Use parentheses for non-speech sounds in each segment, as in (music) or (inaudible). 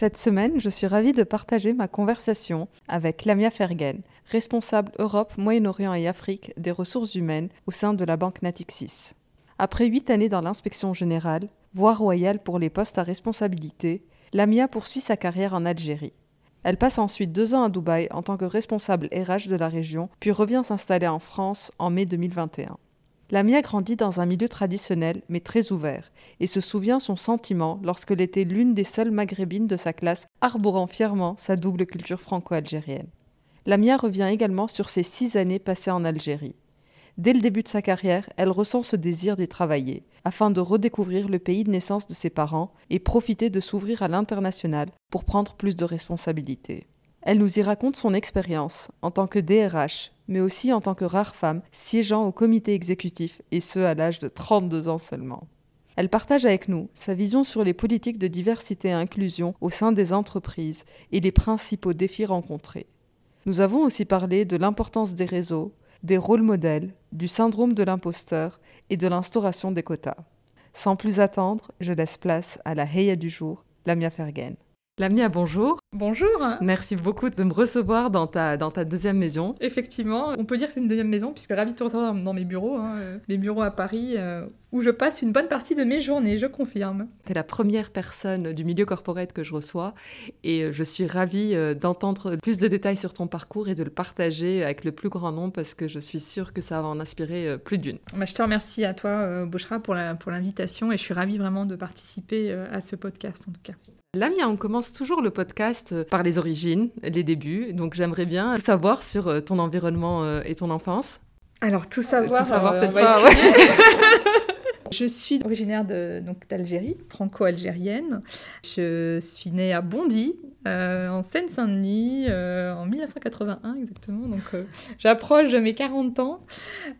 Cette semaine, je suis ravie de partager ma conversation avec Lamia Fergen, responsable Europe, Moyen-Orient et Afrique des ressources humaines au sein de la banque Natixis. Après huit années dans l'inspection générale, voie royale pour les postes à responsabilité, Lamia poursuit sa carrière en Algérie. Elle passe ensuite deux ans à Dubaï en tant que responsable RH de la région, puis revient s'installer en France en mai 2021. Lamia grandit dans un milieu traditionnel mais très ouvert et se souvient son sentiment lorsqu'elle était l'une des seules maghrébines de sa classe arborant fièrement sa double culture franco-algérienne. Lamia revient également sur ses six années passées en Algérie. Dès le début de sa carrière, elle ressent ce désir d'y travailler, afin de redécouvrir le pays de naissance de ses parents et profiter de s'ouvrir à l'international pour prendre plus de responsabilités. Elle nous y raconte son expérience en tant que DRH, mais aussi en tant que rare femme siégeant au comité exécutif, et ce à l'âge de 32 ans seulement. Elle partage avec nous sa vision sur les politiques de diversité et inclusion au sein des entreprises et les principaux défis rencontrés. Nous avons aussi parlé de l'importance des réseaux, des rôles modèles, du syndrome de l'imposteur et de l'instauration des quotas. Sans plus attendre, je laisse place à la Heya du jour, Lamia Fergen. Lamia, bonjour. Bonjour. Merci beaucoup de me recevoir dans ta, dans ta deuxième maison. Effectivement, on peut dire que c'est une deuxième maison, puisque ravi de te recevoir dans, mes bureaux, hein, euh, mes bureaux à Paris, euh, où je passe une bonne partie de mes journées, je confirme. Tu es la première personne du milieu corporate que je reçois, et euh, je suis ravie d'entendre plus de détails sur ton parcours et de le partager avec le plus grand nombre, parce que je suis sûre que ça va en inspirer plus d'une. Bah, je te remercie à toi, Bouchra, pour l'invitation, pour et je suis ravie vraiment de participer à ce podcast, en tout cas. Lamia, on commence toujours le podcast euh, par les origines, les débuts. Donc j'aimerais bien savoir sur euh, ton environnement euh, et ton enfance. Alors tout savoir, tout savoir peut-être pas. (laughs) Je suis originaire d'Algérie, franco-algérienne. Je suis née à Bondy, euh, en Seine-Saint-Denis euh, en 1981 exactement. Donc euh, j'approche de mes 40 ans.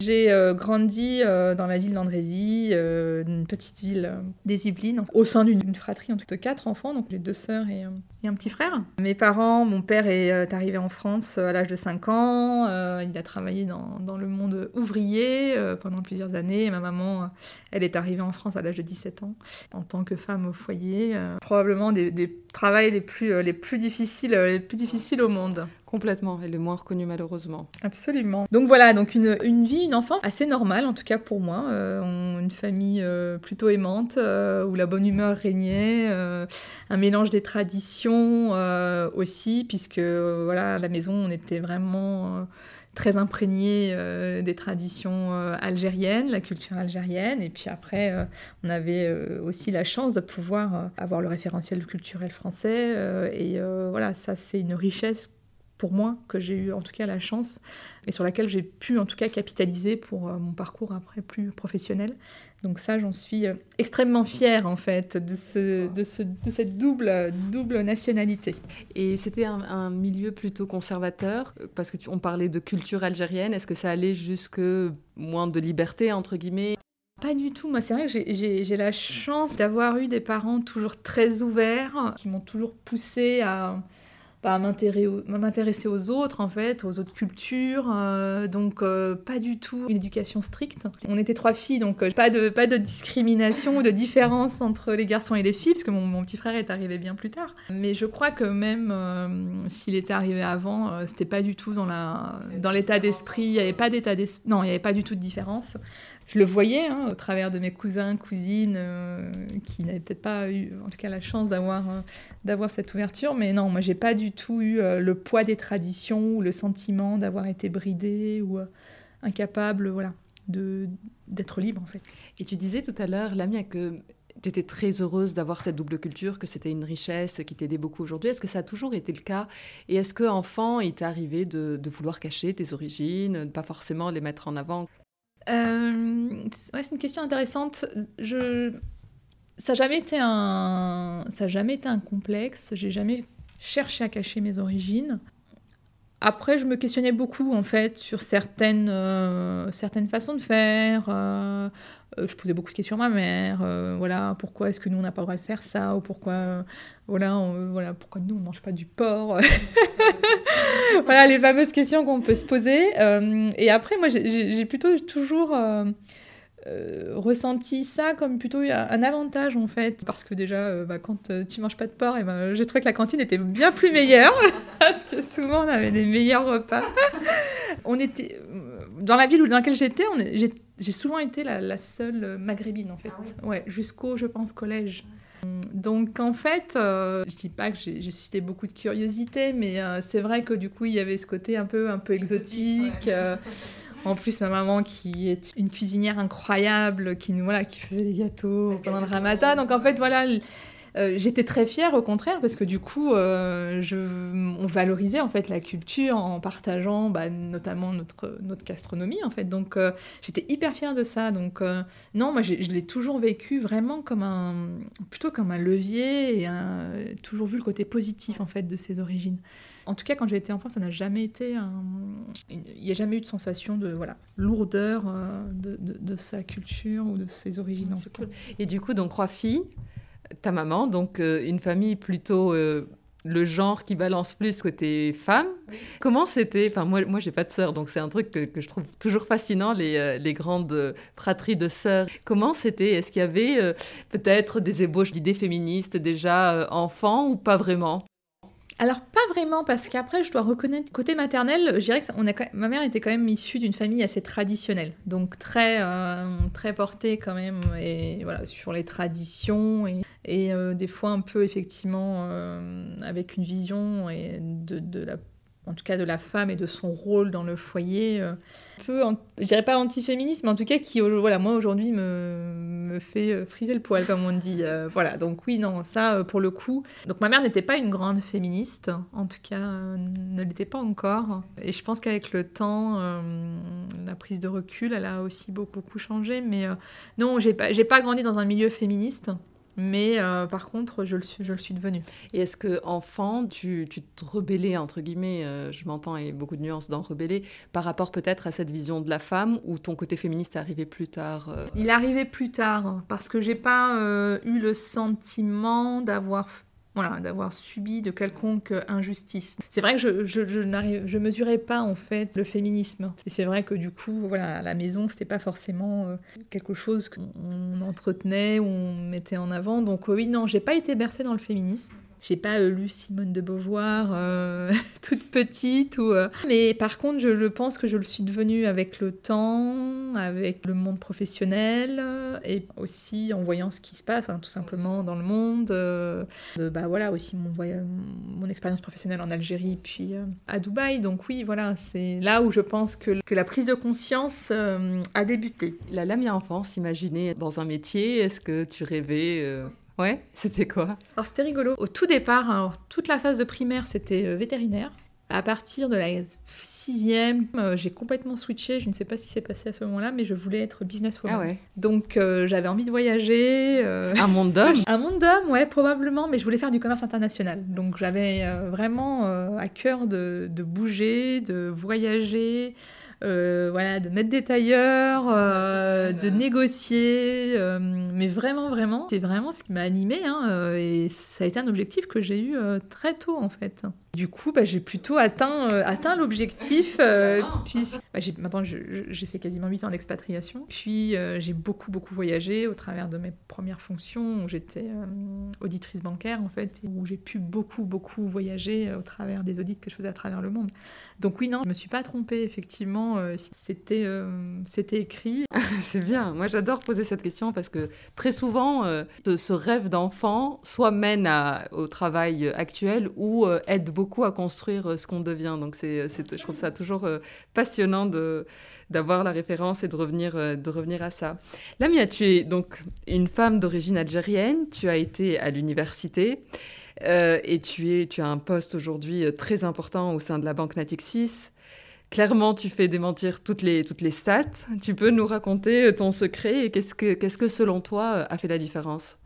J'ai grandi dans la ville d'Andrézy, une petite ville des Yvelines, au sein d'une fratrie en tout de quatre enfants, donc les deux sœurs et, un petit frère. Mes parents, mon père est arrivé en France à l'âge de 5 ans. il a travaillé dans, le monde ouvrier pendant plusieurs années. Ma maman, elle est arrivée en France à l'âge de 17 ans en tant que femme au foyer. probablement des, des travails les plus les plus difficiles, euh, les plus difficiles au monde. Complètement, et les moins reconnus malheureusement. Absolument. Donc voilà, donc une, une vie, une enfance assez normale, en tout cas pour moi. Euh, une famille euh, plutôt aimante, où la bonne humeur régnait, un mélange des traditions aussi, puisque voilà, à la maison, on était vraiment très imprégné euh, des traditions euh, algériennes, la culture algérienne. Et puis après, euh, on avait aussi la chance de pouvoir avoir le référentiel culturel français. et voilà, ça, c'est une richesse pour moi que j'ai eu en tout cas la chance et sur laquelle j'ai pu en tout cas capitaliser pour mon parcours après plus professionnel. Donc ça, j'en suis euh, extrêmement fière en fait de, ce, de, ce, de cette double, double nationalité. Et c'était un, milieu plutôt conservateur parce que tu, on parlait de culture algérienne. Est-ce que ça allait jusque moins de liberté entre guillemets? Pas du tout. Moi, c'est vrai que j'ai la chance d'avoir eu des parents toujours très ouverts, qui m'ont toujours poussé à, bah, m'intéresser aux autres, en fait, aux autres cultures. Euh, donc, euh, pas du tout une éducation stricte. On était trois filles, donc euh, pas, de, pas de discrimination ou de différence entre les garçons et les filles, parce que mon, petit frère est arrivé bien plus tard. Mais je crois que même s'il était arrivé avant, c'était pas du tout dans l'état d'esprit. Il n'y avait pas d'état Non, il n'y avait pas du tout de différence je le voyais hein, au travers de mes cousins, cousines, euh, qui n'avaient peut-être pas eu, en tout cas, la chance d'avoir euh, d'avoir cette ouverture. Mais non, moi, j'ai pas du tout eu euh, le poids des traditions ou le sentiment d'avoir été bridée ou incapable, voilà, de d'être libre en fait. Et tu disais tout à l'heure, Lamia, que tu étais très heureuse d'avoir cette double culture, que c'était une richesse qui t'aidait beaucoup aujourd'hui. Est-ce que ça a toujours été le cas? Et est-ce qu'enfant, il t'est arrivé de, de, vouloir cacher tes origines, de pas forcément les mettre en avant? Euh, c'est une question intéressante. Je... Ça n'a jamais été un, ça jamais été un complexe. J'ai jamais cherché à cacher mes origines. Après, je me questionnais beaucoup en fait sur certaines, euh, certaines façons de faire. Euh, je posais beaucoup de questions à ma mère. Euh, voilà, pourquoi est-ce que nous on n'a pas le droit de faire ça ou pourquoi, euh, voilà, voilà, pourquoi nous on mange pas du porc. (laughs) voilà les fameuses questions qu'on peut se poser. et après, moi j'ai plutôt toujours ressenti ça comme plutôt un avantage en fait parce que déjà bah, quand tu manges pas de porc ben j'ai trouvé que la cantine était bien plus meilleure (laughs) parce que souvent on avait des meilleurs repas on était dans la ville dans laquelle j'étais j'ai souvent été la, seule maghrébine en fait, ah ouais, jusqu'au je pense collège. Donc en fait, euh, je dis pas que j'ai suscité beaucoup de curiosité, mais euh, c'est vrai que du coup il y avait ce côté un peu un peu exotique. Euh, en plus, ma maman qui est une cuisinière incroyable, qui nous voilà, qui faisait des gâteaux pendant le Ramadan. Donc en fait voilà euh, j'étais très fière au contraire parce que du coup, euh, je, on valorisait en fait la culture en partageant bah, notamment notre, notre gastronomie en fait. Donc euh, j'étais hyper fière de ça. Donc non, moi je l'ai toujours vécu vraiment comme un, plutôt comme un levier et un, toujours vu le côté positif en fait de ses origines. En tout cas, quand j'ai été enfant, ça n'a jamais été un... Il n'y a jamais eu de sensation de voilà, lourdeur de, de, sa culture ou de ses origines. En Et du coup, donc trois filles ta maman, donc euh, une famille plutôt euh, le genre qui balance plus côté femme. Comment c'était Enfin, moi, moi j'ai pas de sœur, donc c'est un truc que, je trouve toujours fascinant, les, euh, les grandes fratries de sœurs. Comment c'était? Est-ce qu'il y avait peut-être des ébauches d'idées féministes déjà enfants ou pas vraiment? Alors pas vraiment parce qu'après je dois reconnaître côté maternel, je dirais que on a, ma mère était quand même issue d'une famille assez traditionnelle, donc très euh, très portée quand même et voilà sur les traditions et, euh, des fois un peu effectivement euh, avec une vision et de, la en tout cas de la femme et de son rôle dans le foyer, je dirais pas antiféministe, mais en tout cas qui, voilà, moi aujourd'hui me, fait euh, friser le poil, comme on dit. Euh, (laughs) voilà, donc oui, non, ça pour le coup. Donc ma mère n'était pas une grande féministe, en tout cas ne l'était pas encore. Et je pense qu'avec le temps, la prise de recul, elle a aussi beaucoup, changé. Mais non, j'ai pas, pas grandi dans un milieu féministe. Mais euh, par contre, je le suis, je le suis devenue. Et est-ce que enfant, tu, tu te rebellais entre guillemets, euh, je m'entends, a beaucoup de nuances dans rebeller, par rapport peut-être à cette vision de la femme, ou ton côté féministe est arrivé plus tard euh? Il arrivé plus tard parce que j'ai pas eu le sentiment d'avoir voilà, d'avoir subi de quelconque injustice. C'est vrai que je, je, je, mesurais pas en fait le féminisme. Et c'est vrai que du coup, voilà, à la maison, c'était pas forcément euh, quelque chose qu'on entretenait ou on mettait en avant. Donc oui, non, j'ai pas été bercée dans le féminisme. J'ai pas euh, lu Simone de Beauvoir euh, (laughs) toute petite ou. Euh. Mais par contre, je le pense que je le suis devenue avec le temps, avec le monde professionnel et aussi en voyant ce qui se passe, hein, tout simplement dans le monde. bah voilà aussi mon mon expérience professionnelle en Algérie puis à Dubaï. Donc oui, voilà, c'est là où je pense que, que la prise de conscience a débuté. La Lamia enfance, imaginée dans un métier, est-ce que tu rêvais Ouais, c'était quoi Alors c'était rigolo. Au tout départ, toute la phase de primaire, c'était euh, vétérinaire. À partir de la sixième, euh, j'ai complètement switché. Je ne sais pas ce qui s'est passé à ce moment-là, mais je voulais être businesswoman. Ah ouais. Donc euh, j'avais envie de voyager. Un monde d'homme (laughs) Un monde d'homme, ouais, probablement. Mais je voulais faire du commerce international. Donc j'avais vraiment à cœur de, de, bouger, de voyager. Euh, voilà, de mettre des tailleurs, euh, de négocier. Euh, mais vraiment, vraiment, c'est vraiment ce qui m'a animée. Hein, et ça a été un objectif que j'ai eu très tôt, en fait. Du coup, bah, j'ai plutôt atteint, euh, l'objectif. Euh, bah, maintenant, j'ai fait quasiment 8 ans d'expatriation. Puis, euh, j'ai beaucoup, beaucoup voyagé au travers de mes premières fonctions où j'étais auditrice bancaire, en fait, où j'ai pu beaucoup, beaucoup voyager au travers des audits que je faisais à travers le monde. Donc, oui, non, je me suis pas trompée, effectivement. C'était c'était écrit. (laughs) C'est bien. Moi, j'adore poser cette question parce que très souvent, ce rêve d'enfant soit mène au travail actuel ou aide beaucoup beaucoup à construire euh, ce qu'on devient. Donc, c'est, je trouve ça toujours euh, passionnant de, d'avoir la référence et de revenir, euh, de revenir à ça. Lamia, tu es donc une femme d'origine algérienne, tu as été à l'université et tu, es, tu as un poste aujourd'hui très important au sein de la Banque Natixis. Clairement, tu fais démentir toutes les, toutes les stats. Tu peux nous raconter ton secret et qu'est-ce que, qu'est-ce que selon toi a fait la différence?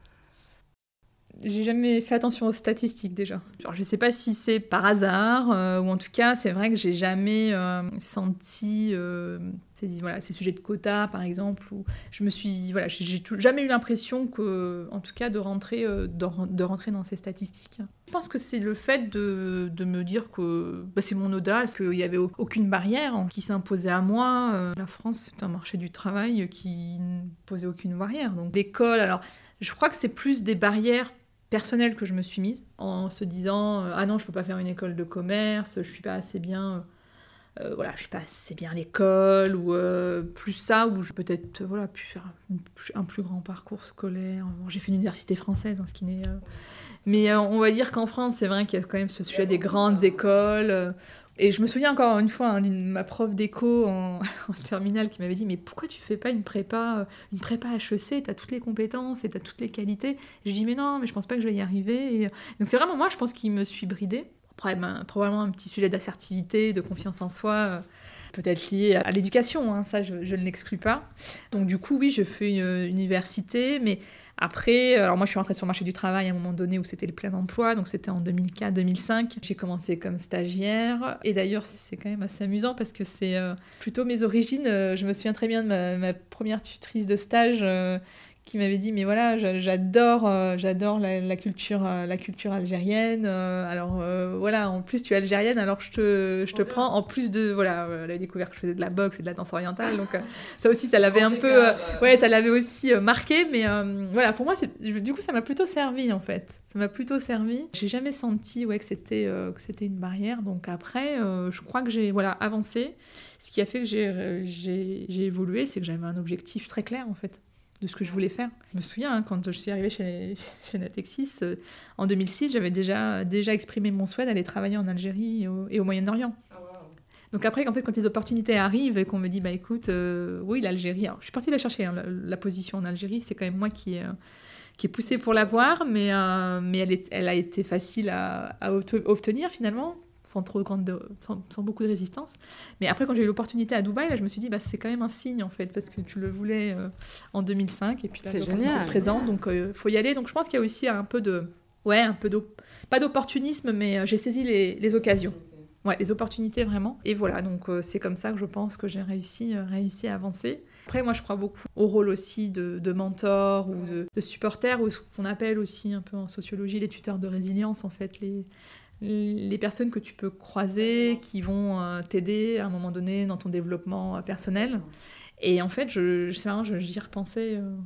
J'ai jamais fait attention aux statistiques déjà. Genre, je sais pas si c'est par hasard euh, ou en tout cas, c'est vrai que j'ai jamais euh, senti euh, ces, voilà, ces sujets de quotas par exemple. Où je me suis voilà, j'ai jamais eu l'impression que, en tout cas, de rentrer, de, rentrer dans ces statistiques. Je pense que c'est le fait de, de me dire que bah, c'est mon audace, qu'il n'y avait aucune barrière qui s'imposait à moi. La France, c'est un marché du travail qui ne posait aucune barrière. Donc l'école, alors je crois que c'est plus des barrières personnelle que je me suis mise en se disant euh, ah non je peux pas faire une école de commerce je suis pas assez bien euh, voilà je suis pas assez bien l'école ou euh, plus ça ou je peut-être voilà pu faire un, plus grand parcours scolaire. J'ai fait une université française hein, ce qui n'est mais on va dire qu'en France c'est vrai qu'il y a quand même ce sujet des grandes écoles et je me souviens encore une fois hein, d'une ma prof d'éco en, (laughs) terminale qui m'avait dit mais pourquoi tu fais pas une prépa une prépa HEC tu as toutes les compétences et tu as toutes les qualités. Je dis mais non mais je pense pas que je vais y arriver. Donc c'est vraiment moi je pense qu'il me suis bridée. Ben, probablement un petit sujet d'assertivité de confiance en soi euh, peut-être lié à l'éducation hein, ça je, je ne l'exclus pas. Donc du coup oui je fais une université mais après, alors moi je suis rentrée sur le marché du travail à un moment donné où c'était le plein emploi, donc c'était en 2004-2005. J'ai commencé comme stagiaire. Et d'ailleurs, c'est quand même assez amusant parce que c'est euh, plutôt mes origines. Euh, je me souviens très bien de ma, ma première tutrice de stage euh, qui m'avait dit mais voilà j'adore euh, j'adore la, culture euh, la culture algérienne euh, alors voilà en plus tu es algérienne alors je te, je te prends en plus de voilà elle a découvert que je faisais de la boxe et de la danse orientale donc ça aussi ça l'avait un peu ouais ça l'avait aussi marqué mais voilà pour moi du coup ça m'a plutôt servi en fait. Ça m'a plutôt servi. J'ai jamais senti ouais que c'était que c'était une barrière donc après je crois que j'ai voilà avancé. Ce qui a fait que j'ai évolué c'est que j'avais un objectif très clair en fait de ce que je voulais faire. Je me souviens, hein, quand je suis arrivée chez, (laughs) chez Natexis, euh, en 2006, j'avais déjà, déjà exprimé mon souhait d'aller travailler en Algérie et au, Moyen-Orient. Ah, Donc après, en fait, quand les opportunités arrivent et qu'on me dit, bah écoute, euh, oui, l'Algérie, je suis partie la chercher, hein, la, position en Algérie, c'est quand même moi qui, euh, qui est poussée pour l'avoir, mais, mais elle, est, elle a été facile à, à obtenir finalement sans trop grande, sans, beaucoup de résistance. Mais après, quand j'ai eu l'opportunité à Dubaï, là, je me suis dit, bah, c'est quand même un signe en fait, parce que tu le voulais euh, en 2005 et puis là, c'est génial, présent, donc il euh, faut y aller. Donc je pense qu'il y a aussi un peu de, ouais, un peu d'op... pas d'opportunisme, mais euh, j'ai saisi les, les, occasions. Ouais, les opportunités vraiment. Et voilà, donc c'est comme ça que je pense que j'ai réussi, réussi à avancer. Après, moi, je crois beaucoup au rôle aussi de, de mentor ou de, de supporter, ou ce qu'on appelle aussi un peu en sociologie les tuteurs de résilience, en fait, les, les personnes que tu peux croiser qui vont euh, t'aider à un moment donné dans ton développement euh, personnel. Et en fait, je, je sais pas, j'y repensais euh,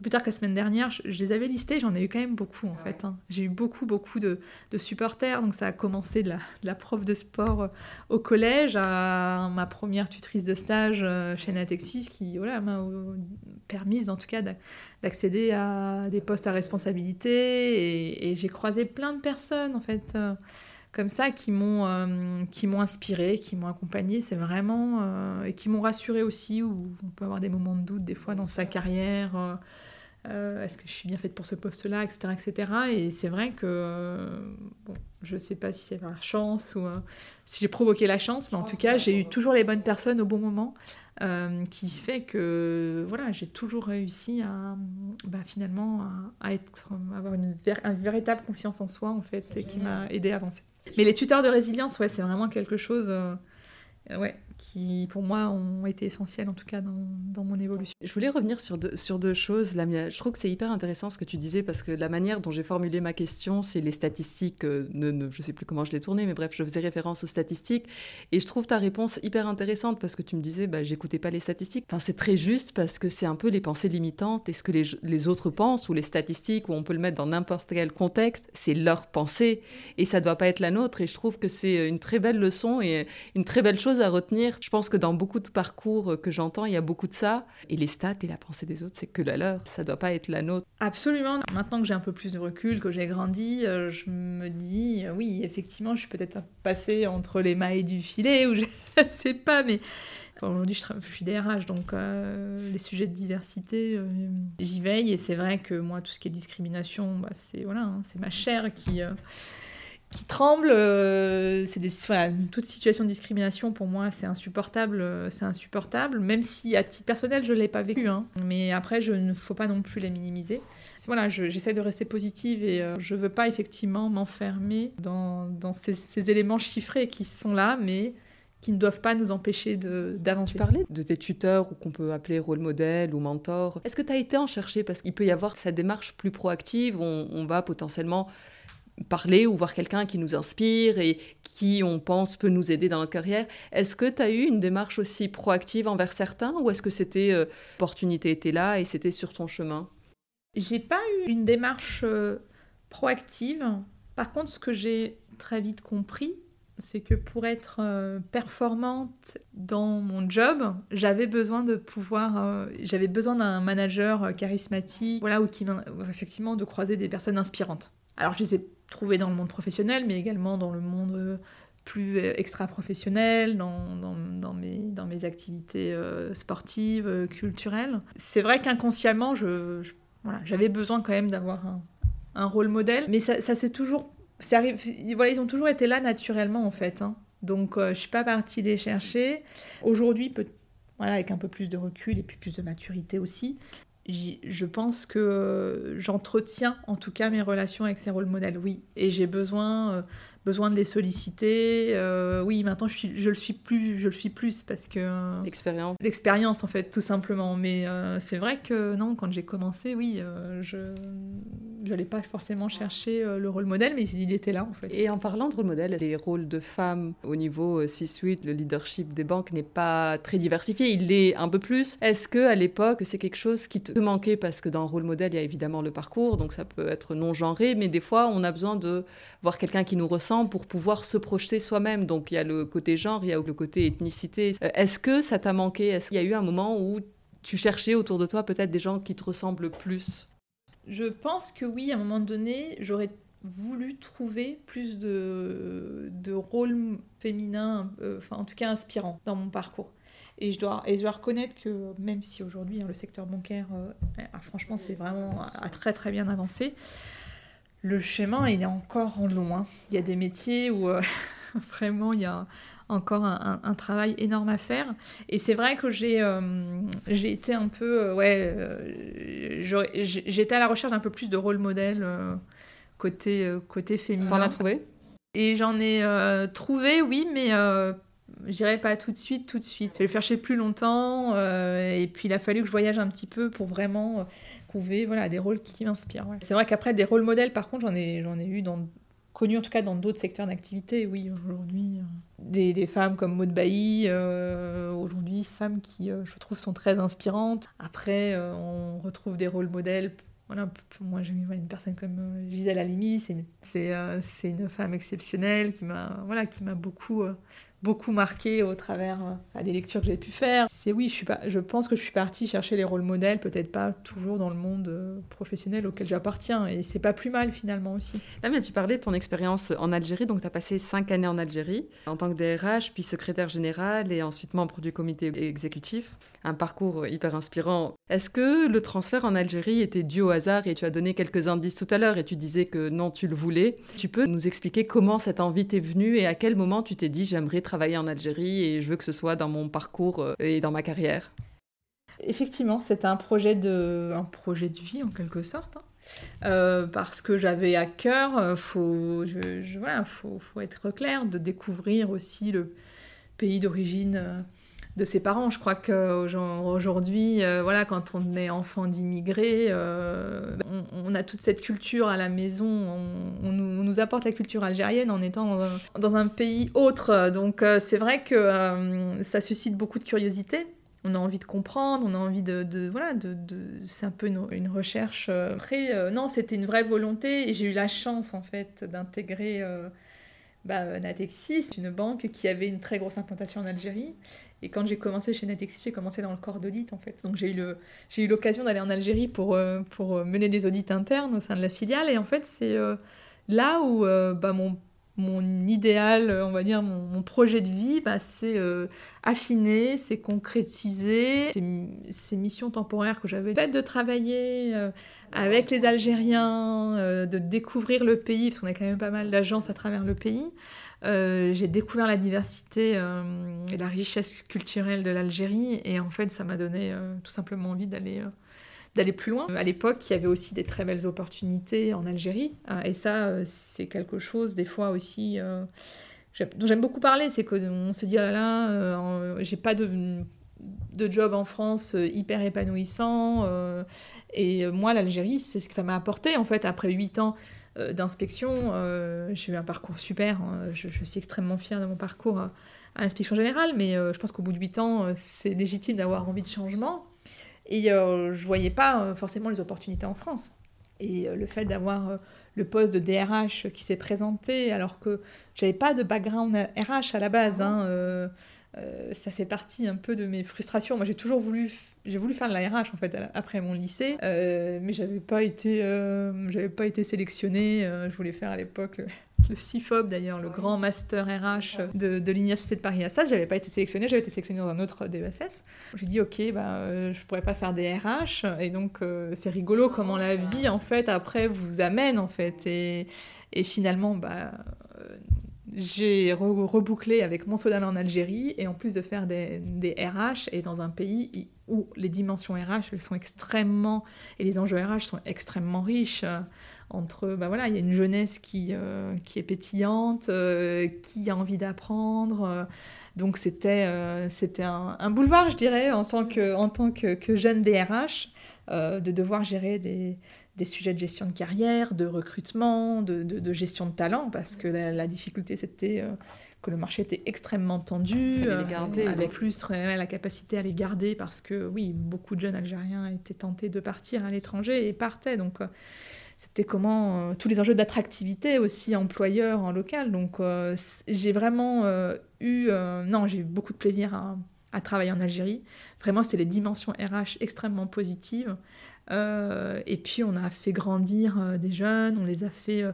plus tard que la semaine dernière, je, les avais listés, j'en ai eu quand même beaucoup en fait. Hein. J'ai eu beaucoup, beaucoup de, de, supporters. Donc ça a commencé de la, de la prof de sport au collège à ma première tutrice de stage chez Natexis qui voilà, m'a permis en tout cas d'accéder à des postes à responsabilité. Et, j'ai croisé plein de personnes en fait comme ça qui m'ont euh, qui m'ont inspiré, qui m'ont accompagné, c'est vraiment euh, et qui m'ont rassuré aussi où on peut avoir des moments de doute des fois dans sa carrière. Euh, est-ce que je suis bien faite pour ce poste-là, etc., etc. Et c'est vrai que bon, je sais pas si c'est par chance ou si j'ai provoqué la chance, mais en tout cas, j'ai eu toujours les bonnes personnes au bon moment, qui fait que voilà, j'ai toujours réussi à bah, finalement à, être, avoir une, véritable confiance en soi en fait, et qui m'a aidé à avancer. Mais les tuteurs de résilience, ouais, c'est vraiment quelque chose euh, ouais, qui pour moi ont été essentiels en tout cas dans, mon évolution. Je voulais revenir sur deux, choses. Je trouve que c'est hyper intéressant ce que tu disais parce que la manière dont j'ai formulé ma question, c'est les statistiques. Euh, ne, je ne sais plus comment je l'ai tournée, mais bref, je faisais référence aux statistiques. Et je trouve ta réponse hyper intéressante parce que tu me disais, bah, j'écoutais pas les statistiques. Enfin, c'est très juste parce que c'est un peu les pensées limitantes et ce que les, autres pensent ou les statistiques, où on peut le mettre dans n'importe quel contexte, c'est leur pensée et ça doit pas être la nôtre. Et je trouve que c'est une très belle leçon et une très belle chose à retenir je pense que dans beaucoup de parcours que j'entends, il y a beaucoup de ça. Et les stats et la pensée des autres, c'est que la leur. Ça doit pas être la nôtre. Absolument. Maintenant que j'ai un peu plus de recul, que j'ai grandi, euh, je me dis, euh, oui, effectivement, je suis peut-être passée entre les mailles du filet, ou (laughs) je sais pas, mais Aujourd'hui, je, suis DRH, donc euh, les sujets de diversité, j'y veille. Et c'est vrai que moi, tout ce qui est discrimination, bah, c'est voilà, hein, ma chair qui, qui tremble. Euh, c'est toute situation de discrimination pour moi, c'est insupportable. Euh, c'est insupportable, même si à titre personnel, je l'ai pas vécu. Hein. Mais après, je ne faut pas non plus les minimiser. Voilà, j'essaie de rester positive et euh, je veux pas effectivement m'enfermer dans, ces, éléments chiffrés qui sont là, mais qui ne doivent pas nous empêcher d'avancer. Tu de tes tuteurs ou qu'on peut appeler rôle modèle ou mentor. Est-ce que tu as été en chercher? Parce qu'il peut y avoir cette démarche plus proactive, on, on va potentiellement parler ou voir quelqu'un qui nous inspire et qui, on pense, peut nous aider dans notre carrière. Est-ce que tu as eu une démarche aussi proactive envers certains ou est-ce que c'était euh, l'opportunité était là et c'était sur ton chemin? J'ai pas eu une démarche euh, proactive. Par contre, ce que j'ai très vite compris, c'est que pour être euh, performante dans mon job, j'avais besoin de pouvoir, j'avais besoin d'un manager charismatique, voilà, ou qui, effectivement, de croiser des personnes inspirantes. Alors, je les ai trouvées dans le monde professionnel, mais également dans le monde euh, plus euh, extra-professionnel, dans, dans, mes, dans mes activités euh, sportives, culturelles. C'est vrai qu'inconsciemment, je, voilà, j'avais besoin quand même d'avoir un, un, rôle modèle, mais ça, ça s'est toujours... Arrive, voilà, ils ont toujours été là naturellement, en fait. Hein. Donc, je suis pas partie les chercher. Aujourd'hui, voilà, avec un peu plus de recul et puis plus de maturité aussi, je pense que j'entretiens en tout cas mes relations avec ces rôles modèles, oui. Et j'ai besoin euh, besoin de les solliciter. Euh, oui, maintenant je, suis, je le suis plus, je le suis plus parce que euh, l'expérience, l'expérience en fait, tout simplement. Mais euh, c'est vrai que non, quand j'ai commencé, oui, je n'allais pas forcément chercher le rôle modèle, mais il était là en fait. Et en parlant de rôle modèle, les rôles de femmes au niveau C-suite, le leadership des banques n'est pas très diversifié. Il l'est un peu plus. Est-ce que à l'époque c'est quelque chose qui te manquait? Parce que dans rôle modèle il y a évidemment le parcours, donc ça peut être non genré, mais des fois on a besoin de voir quelqu'un qui nous ressemble pour pouvoir se projeter soi-même. Donc il y a le côté genre, il y a le côté ethnicité. Euh, est-ce que ça t'a manqué? Est-ce qu'il y a eu un moment où tu cherchais autour de toi peut-être des gens qui te ressemblent plus? Je pense que oui, à un moment donné, j'aurais voulu trouver plus de, rôles féminins, euh, enfin en tout cas inspirants dans mon parcours. Et je dois, et je dois reconnaître que même si aujourd'hui hein, le secteur bancaire, euh, franchement, c'est vraiment a très très bien avancé, le chemin, il est encore en loin. Il y a des métiers où euh, (laughs) vraiment il y a encore un, travail énorme à faire. Et c'est vrai que j'ai euh, j'ai été un peu, euh, ouais, j'étais à la recherche d'un peu plus de rôle modèle côté, côté féminin. T'en as trouvé? Et j'en ai trouvé, oui, mais je dirais pas tout de suite, tout de suite. Je vais le chercher plus longtemps. et puis il a fallu que je voyage un petit peu pour vraiment trouver voilà, des rôles qui m'inspirent. C'est vrai qu'après, des rôles modèles, par contre, j'en ai, j'en ai eu dans, connu en tout cas dans d'autres secteurs d'activité, oui, aujourd'hui. Euh, des, des, femmes comme Maud Bailly, euh, aujourd'hui, femmes qui, euh, je trouve, sont très inspirantes. Après, on retrouve des rôles modèles. Voilà, moi, j'ai une personne comme Gisèle Halimi, c'est une, c'est une femme exceptionnelle qui m'a, voilà, qui m'a beaucoup beaucoup marqué au travers euh, des lectures que j'ai pu faire. C'est oui, je, suis pas, je pense que je suis partie chercher les rôles modèles, peut-être pas toujours dans le monde euh, professionnel auquel j'appartiens, et c'est pas plus mal finalement aussi. Là, tu parlais de ton expérience en Algérie, donc tu as passé cinq années en Algérie en tant que DRH, puis secrétaire général et ensuite membre du comité exécutif. Un parcours hyper inspirant. Est-ce que le transfert en Algérie était dû au hasard et tu as donné quelques indices tout à l'heure et tu disais que non, tu le voulais? Tu peux nous expliquer comment cette envie t'est venue et à quel moment tu t'es dit j'aimerais travailler en Algérie et je veux que ce soit dans mon parcours euh, et dans ma carrière Effectivement, c'est un projet de, un projet de vie en quelque sorte. Hein. Euh, parce que j'avais à cœur, euh, faut, je, voilà, faut, faut, être clair, de découvrir aussi le pays d'origine de ses parents. Je crois qu'aujourd'hui, euh, voilà, quand on est enfant d'immigrés, euh, on, a toute cette culture à la maison. On, nous, apporte la culture algérienne en étant dans un, pays autre. Donc euh, c'est vrai que ça suscite beaucoup de curiosité. On a envie de comprendre, on a envie de, voilà, de, c'est un peu une, recherche. Après, non, c'était une vraie volonté j'ai eu la chance en fait d'intégrer bah, Natexis, une banque qui avait une très grosse implantation en Algérie. Et quand j'ai commencé chez Natexis, j'ai commencé dans le corps d'audit en fait. Donc j'ai eu, l'occasion d'aller en Algérie pour, euh, pour mener des audits internes au sein de la filiale. Et en fait, c'est euh, là où euh, bah, mon, mon idéal, on va dire, mon, projet de vie, bah, c'est affiner, c'est concrétiser ces, missions temporaires que j'avais faites de travailler avec les Algériens, euh, de découvrir le pays, parce qu'on a quand même pas mal d'agences à travers le pays. Euh, j'ai découvert la diversité euh, et la richesse culturelle de l'Algérie, et en fait, ça m'a donné tout simplement envie d'aller d'aller plus loin. À l'époque, il y avait aussi des très belles opportunités en Algérie, et ça, c'est quelque chose des fois aussi dont j'aime beaucoup parler, c'est qu'on se dit ah là là, j'ai pas de de job en France hyper épanouissant. Et euh, moi, l'Algérie, c'est ce que ça m'a apporté, en fait, après huit ans euh, d'inspection. Euh, j'ai eu un parcours super. Hein. Je, suis extrêmement fière de mon parcours à, l'inspection générale, mais je pense qu'au bout de huit ans, c'est légitime d'avoir envie de changement. Et je ne voyais pas forcément les opportunités en France. Et le fait d'avoir le poste de DRH qui s'est présenté, alors que j'avais pas de background RH à la base. Hein, euh, ça fait partie un peu de mes frustrations. Moi, j'ai toujours voulu, j'ai voulu faire de la RH en fait après mon lycée, euh, mais j'avais pas été, euh, j'avais pas été sélectionnée. je voulais faire à l'époque le, CIFOP d'ailleurs, le grand master RH de, de l'université de Paris Assas. J'avais pas été sélectionnée, j'avais été sélectionnée dans un autre DESS. J'ai dit ok, bah je pourrais pas faire des RH, et donc c'est rigolo comment la vie en fait après vous amène en fait et, finalement bah j'ai rebouclé avec mon Sodan en Algérie et en plus de faire des, RH et dans un pays où les dimensions RH elles sont extrêmement et les enjeux RH sont extrêmement riches euh, entre bah voilà il y a une jeunesse qui euh, qui est pétillante euh, qui a envie d'apprendre donc c'était c'était un, boulevard je dirais en tant que en tant que, que jeune DRH de devoir gérer des des sujets de gestion de carrière, de recrutement, de, gestion de talent, parce que la, difficulté, c'était euh, que le marché était extrêmement tendu, euh, garder, avec plus la capacité à les garder, parce que oui, beaucoup de jeunes Algériens étaient tentés de partir à l'étranger et partaient. Donc, euh, c'était comment tous les enjeux d'attractivité aussi employeur en local. Donc, j'ai vraiment eu, non, j'ai eu beaucoup de plaisir à, travailler en Algérie. Vraiment, c'était les dimensions RH extrêmement positives. Euh, et puis on a fait grandir euh, des jeunes, on les a fait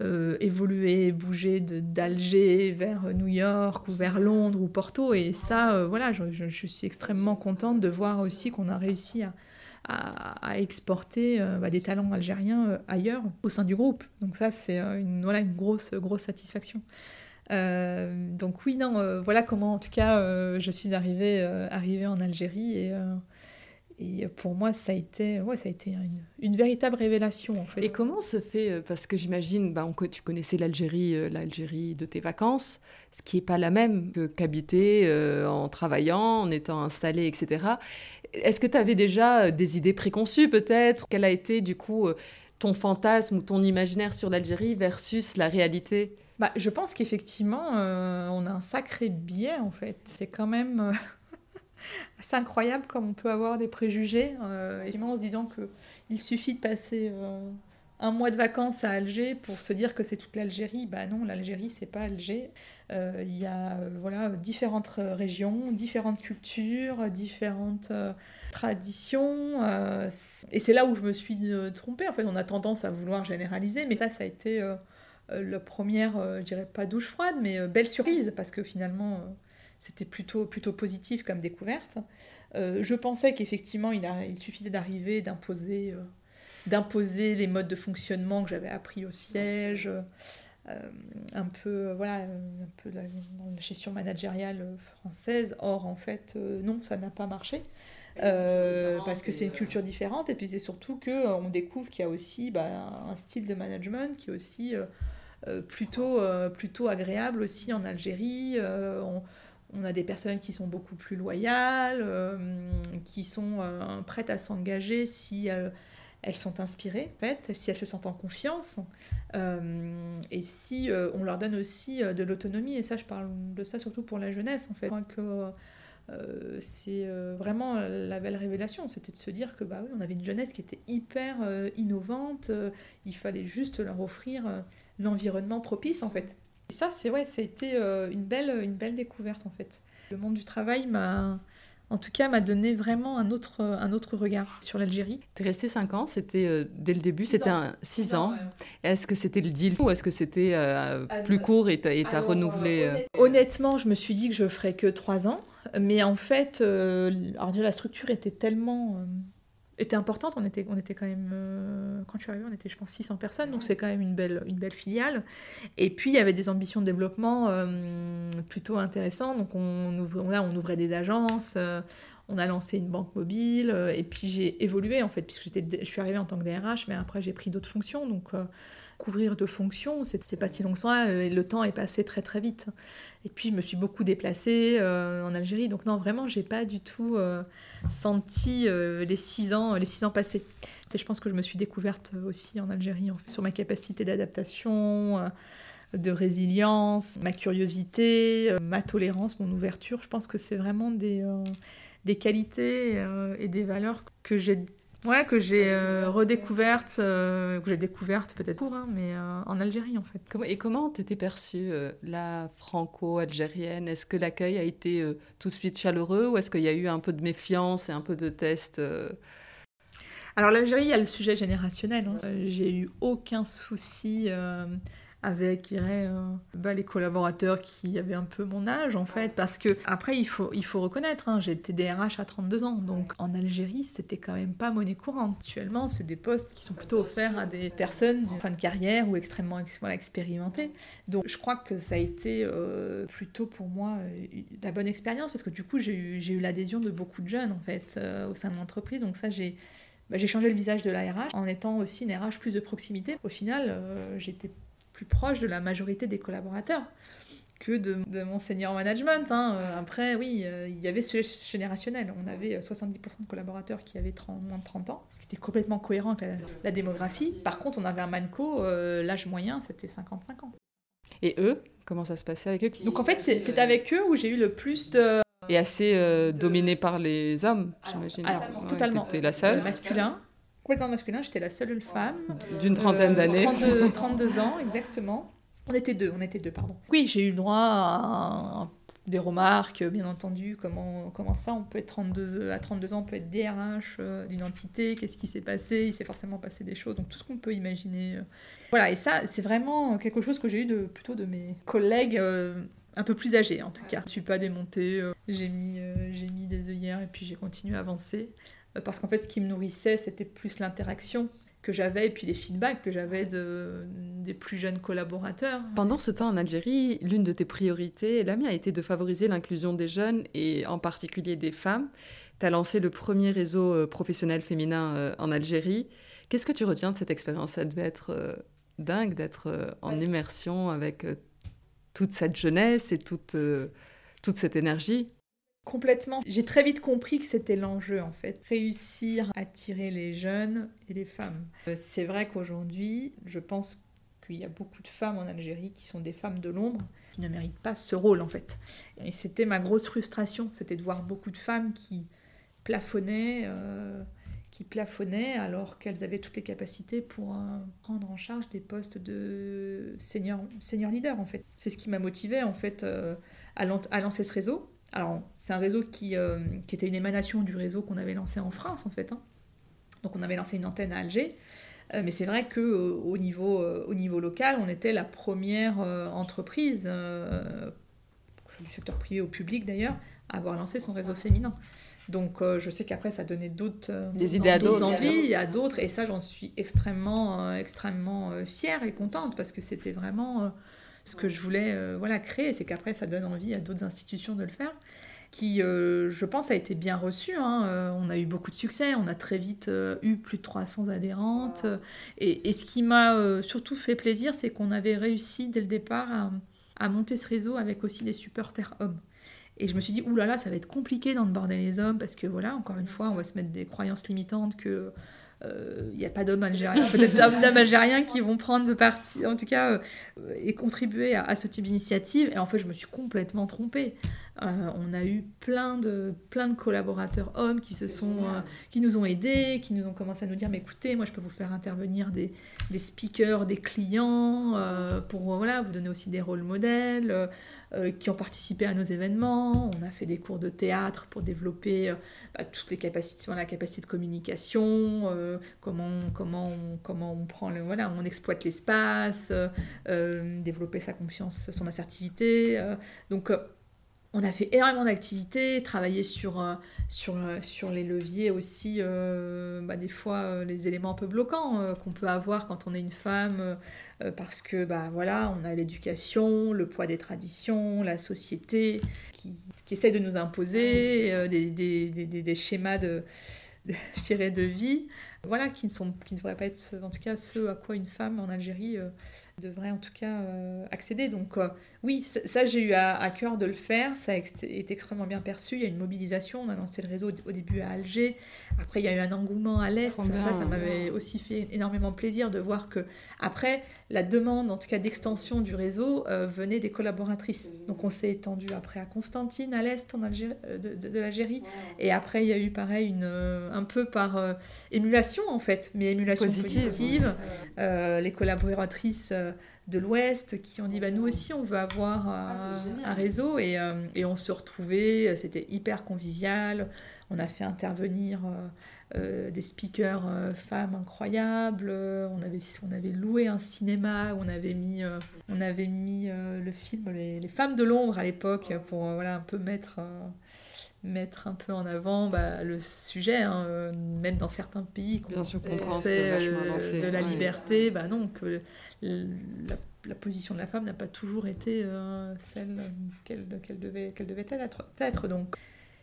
euh, évoluer, bouger d'Alger vers New York ou vers Londres ou Porto. Et ça, voilà, je, suis extrêmement contente de voir aussi qu'on a réussi à, à, exporter bah, des talents algériens ailleurs au sein du groupe. Donc ça, c'est une, voilà, une grosse, grosse satisfaction. donc oui, non, voilà comment en tout cas je suis arrivée, arrivée en Algérie et pour moi, ça a été, ouais, ça a été une, véritable révélation en fait. Et comment se fait, euh, parce que j'imagine, bah, tu connaissais l'Algérie, euh, l'Algérie de tes vacances, ce qui n'est pas la même que qu'habiter euh, en travaillant, en étant installé, etc. Est-ce que tu avais déjà des idées préconçues peut-être? Quel a été du coup ton fantasme ou ton imaginaire sur l'Algérie versus la réalité? Bah, Je pense qu'effectivement, on a un sacré biais en fait. C'est quand même (laughs) c'est incroyable comme on peut avoir des préjugés. Euh, en se disant qu'il suffit de passer euh, un mois de vacances à Alger pour se dire que c'est toute l'Algérie. Bah non, l'Algérie, c'est pas Alger. Euh, il y a euh, voilà, différentes régions, différentes cultures, différentes traditions. et c'est là où je me suis trompée. En fait, on a tendance à vouloir généraliser, mais là, ça a été la première, je dirais pas douche froide, mais belle surprise, parce que finalement c'était plutôt, plutôt positif comme découverte. Euh, je pensais qu'effectivement, il, il suffisait d'arriver, d'imposer, euh, d'imposer les modes de fonctionnement que j'avais appris au siège, euh, un peu, voilà, un peu la gestion managériale française. Or, en fait, non, ça n'a pas marché. parce que c'est une culture différente et puis c'est surtout que on découvre qu'il y a aussi bah, un style de management qui est aussi plutôt, plutôt agréable aussi en Algérie. On, On a des personnes qui sont beaucoup plus loyales, qui sont prêtes à s'engager si elles sont inspirées, en fait, si elles se sentent en confiance, et si on leur donne aussi de l'autonomie. Et ça, je parle de ça surtout pour la jeunesse, en fait. Que, euh, c'est euh, vraiment la belle révélation. C'était de se dire que bah oui, on avait une jeunesse qui était hyper euh, innovante. il fallait juste leur offrir l'environnement propice en fait. Et ça, c'est ouais, ça a été une belle, une belle découverte en fait. Le monde du travail m'a en tout cas, m'a donné vraiment un autre, un autre regard sur l'Algérie. Tu es resté 5 ans, c'était euh, dès le début, c'était 6 ans. ans. Est-ce que c'était le deal ou est-ce que c'était euh, ah, plus court et tu as renouvelé euh, Honnêtement, je me suis dit que je ferais que 3 ans. Mais en fait, alors déjà, la structure était tellement était importante. On était, on était quand même, euh, quand je suis arrivée, on était, je pense, 600 personnes, donc c'est quand même une belle, une belle filiale. Et puis, il y avait des ambitions de développement euh, plutôt intéressantes. Donc, on, ouvrait, on ouvrait des agences, euh, on a lancé une banque mobile, et puis j'ai évolué, en fait, puisque je suis arrivée en tant que DRH, mais après, j'ai pris d'autres fonctions. Donc, couvrir de fonctions, c'était pas si long que ça, et le temps est passé très très vite. Et puis je me suis beaucoup déplacée en Algérie, donc non vraiment j'ai pas du tout senti euh, les six ans, les six ans passés. je pense que je me suis découverte aussi en Algérie, sur ma capacité d'adaptation, euh, de résilience, ma curiosité, euh, ma tolérance, mon ouverture. Je pense que c'est vraiment des qualités et des valeurs que j'ai Ouais, que j'ai euh, redécouverte, euh, que j'ai découverte peut-être pour, hein, mais euh, en Algérie en fait. Et comment t'étais perçue, la franco-algérienne? Est-ce que l'accueil a été tout de suite chaleureux ou est-ce qu'il y a eu un peu de méfiance et un peu de test Alors l'Algérie, il y a le sujet générationnel. Hein. J'ai eu aucun souci avec euh, bah, les collaborateurs qui avaient un peu mon âge en fait parce que après il faut, il faut reconnaître hein, j'ai été DRH à 32 ans donc en Algérie c'était quand même pas monnaie courante. Actuellement c'est des postes qui sont plutôt offerts à des personnes en fin de carrière ou extrêmement expérimentées. Donc je crois que ça a été euh, plutôt pour moi euh, la bonne expérience parce que du coup j'ai eu, eu l'adhésion de beaucoup de jeunes en fait au sein de l'entreprise. Donc ça j'ai bah, j'ai changé le visage de la RH en étant aussi une RH plus de proximité. Au final, j'étais plus proche de la majorité des collaborateurs que de, mon senior management. Hein. Euh, après, oui, euh, il y avait ce générationnel. On avait 70% euh, de collaborateurs qui avaient 30, moins de 30 ans, ce qui était complètement cohérent avec la, démographie. Par contre, on avait un Manco, l'âge moyen, c'était 55 ans. Et eux, comment ça se passait avec eux Donc en fait, c'est avec eux où j'ai eu le plus de... Et assez dominé par les hommes, j'imagine. Alors, totalement. T'es la seule Masculin complètement masculin. J'étais la seule femme. D'une trentaine d'années. 32, 32, (laughs) ans, exactement. On était deux, on était deux, pardon. Oui, j'ai eu le droit à, des remarques, bien entendu, comment, comment ça, on peut être 32, à 32 ans, on peut être DRH euh, d'une entité, qu'est-ce qui s'est passé, il s'est forcément passé des choses, donc tout ce qu'on peut imaginer. Euh. Voilà, et ça, c'est vraiment quelque chose que j'ai eu de, plutôt de mes collègues euh, un peu plus âgés, en tout cas. Je ne suis pas démontée, j'ai mis, j'ai mis des œillères et puis j'ai continué à avancer. Euh, parce qu'en fait, ce qui me nourrissait, c'était plus l'interaction que j'avais et puis les feedbacks que j'avais de, des plus jeunes collaborateurs. Pendant ce temps en Algérie, l'une de tes priorités, la mienne, a été de favoriser l'inclusion des jeunes et en particulier des femmes. Tu as lancé le premier réseau euh, professionnel féminin euh, en Algérie. Qu'est-ce que tu retiens de cette expérience? Ça devait être dingue d'être en immersion avec toute cette jeunesse et toute, toute cette énergie. Complètement. J'ai très vite compris que c'était l'enjeu en fait. Réussir à attirer les jeunes et les femmes. Euh, c'est vrai qu'aujourd'hui, je pense qu'il y a beaucoup de femmes en Algérie qui sont des femmes de l'ombre, qui ne méritent pas ce rôle en fait. Et c'était ma grosse frustration, c'était de voir beaucoup de femmes qui plafonnaient, euh, qui plafonnaient alors qu'elles avaient toutes les capacités pour euh, prendre en charge des postes de senior, senior leader en fait. C'est ce qui m'a motivée en fait à lancer ce réseau alors, c'est un réseau qui, euh, qui, était une émanation du réseau qu'on avait lancé en France, en fait. Hein. Donc, on avait lancé une antenne à Alger. Euh, mais c'est vrai qu'au euh, au niveau, au niveau local, on était la première entreprise, du secteur privé au public d'ailleurs, à avoir lancé son réseau féminin. Donc, je sais qu'après, ça donnait d'autres idées à d'autres envies, à d'autres. Et ça, j'en suis extrêmement, extrêmement fière et contente parce que c'était vraiment ce que je voulais euh, voilà, créer, c'est qu'après ça donne envie à d'autres institutions de le faire, qui, euh, je pense, a été bien reçu. Hein. Euh, on a eu beaucoup de succès, on a très vite eu plus de 300 adhérentes. Et, ce qui m'a surtout fait plaisir, c'est qu'on avait réussi dès le départ à, monter ce réseau avec aussi des supporters hommes. Et je me suis dit, oulala, là là, ça va être compliqué d'emborder les hommes parce que voilà, encore une fois, on va se mettre des croyances limitantes que il euh, n'y a pas d'hommes algériens, peut-être d'hommes algériens qui vont prendre parti, en tout cas, euh, et contribuer à, ce type d'initiative. Et en fait, je me suis complètement trompée. Euh, on a eu plein de, plein de collaborateurs hommes qui, se sont, qui nous ont aidés, qui nous ont commencé à nous dire, mais écoutez, moi, je peux vous faire intervenir des, des speakers, des clients, pour voilà, vous donner aussi des rôles modèles. Euh, qui ont participé à nos événements. On a fait des cours de théâtre pour développer euh, bah, toutes les capacités, la capacité de communication, euh, comment, comment, on, comment on prend le, voilà, on exploite l'espace, développer sa confiance, son assertivité. donc on a fait énormément d'activités, travaillé sur, sur, sur les leviers aussi, bah, des fois les éléments un peu bloquants qu'on peut avoir quand on est une femme euh, parce que bah voilà, on a l'éducation, le poids des traditions, la société qui, qui essaie de nous imposer euh, des, des, des, schémas de, de, (laughs) de vie voilà, qui ne, qui ne devraient pas être en tout cas ceux à quoi une femme en Algérie euh, devrait en tout cas euh, accéder. Donc euh, oui, ça, j'ai eu à, cœur de le faire, ça a été extrêmement bien perçu, il y a une mobilisation, on a lancé le réseau au début à Alger, après il y a eu un engouement à l'Est, ça, ça m'avait aussi fait énormément plaisir de voir que après la demande en tout cas d'extension du réseau venait des collaboratrices. Donc on s'est étendu après à Constantine, à l'Est en Algérie, de, de, l'Algérie, et après il y a eu pareil une, un peu par émulation en fait, mais émulation positive. Euh, les collaboratrices euh, de l'Ouest qui ont dit bah, nous aussi on veut avoir ah, un réseau et, euh, et, on se retrouvait, c'était hyper convivial. On a fait intervenir des speakers femmes incroyables. on, avait, on avait loué un cinéma où on avait mis, on avait mis le film les, les, femmes de l'ombre à l'époque pour voilà, un peu mettre mettre un peu en avant bah, le sujet, hein, euh, même dans certains pays qu'on euh, de la liberté, bah non, que la, position de la femme n'a pas toujours été euh, celle qu'elle devait, qu'elle devait être, être. Donc,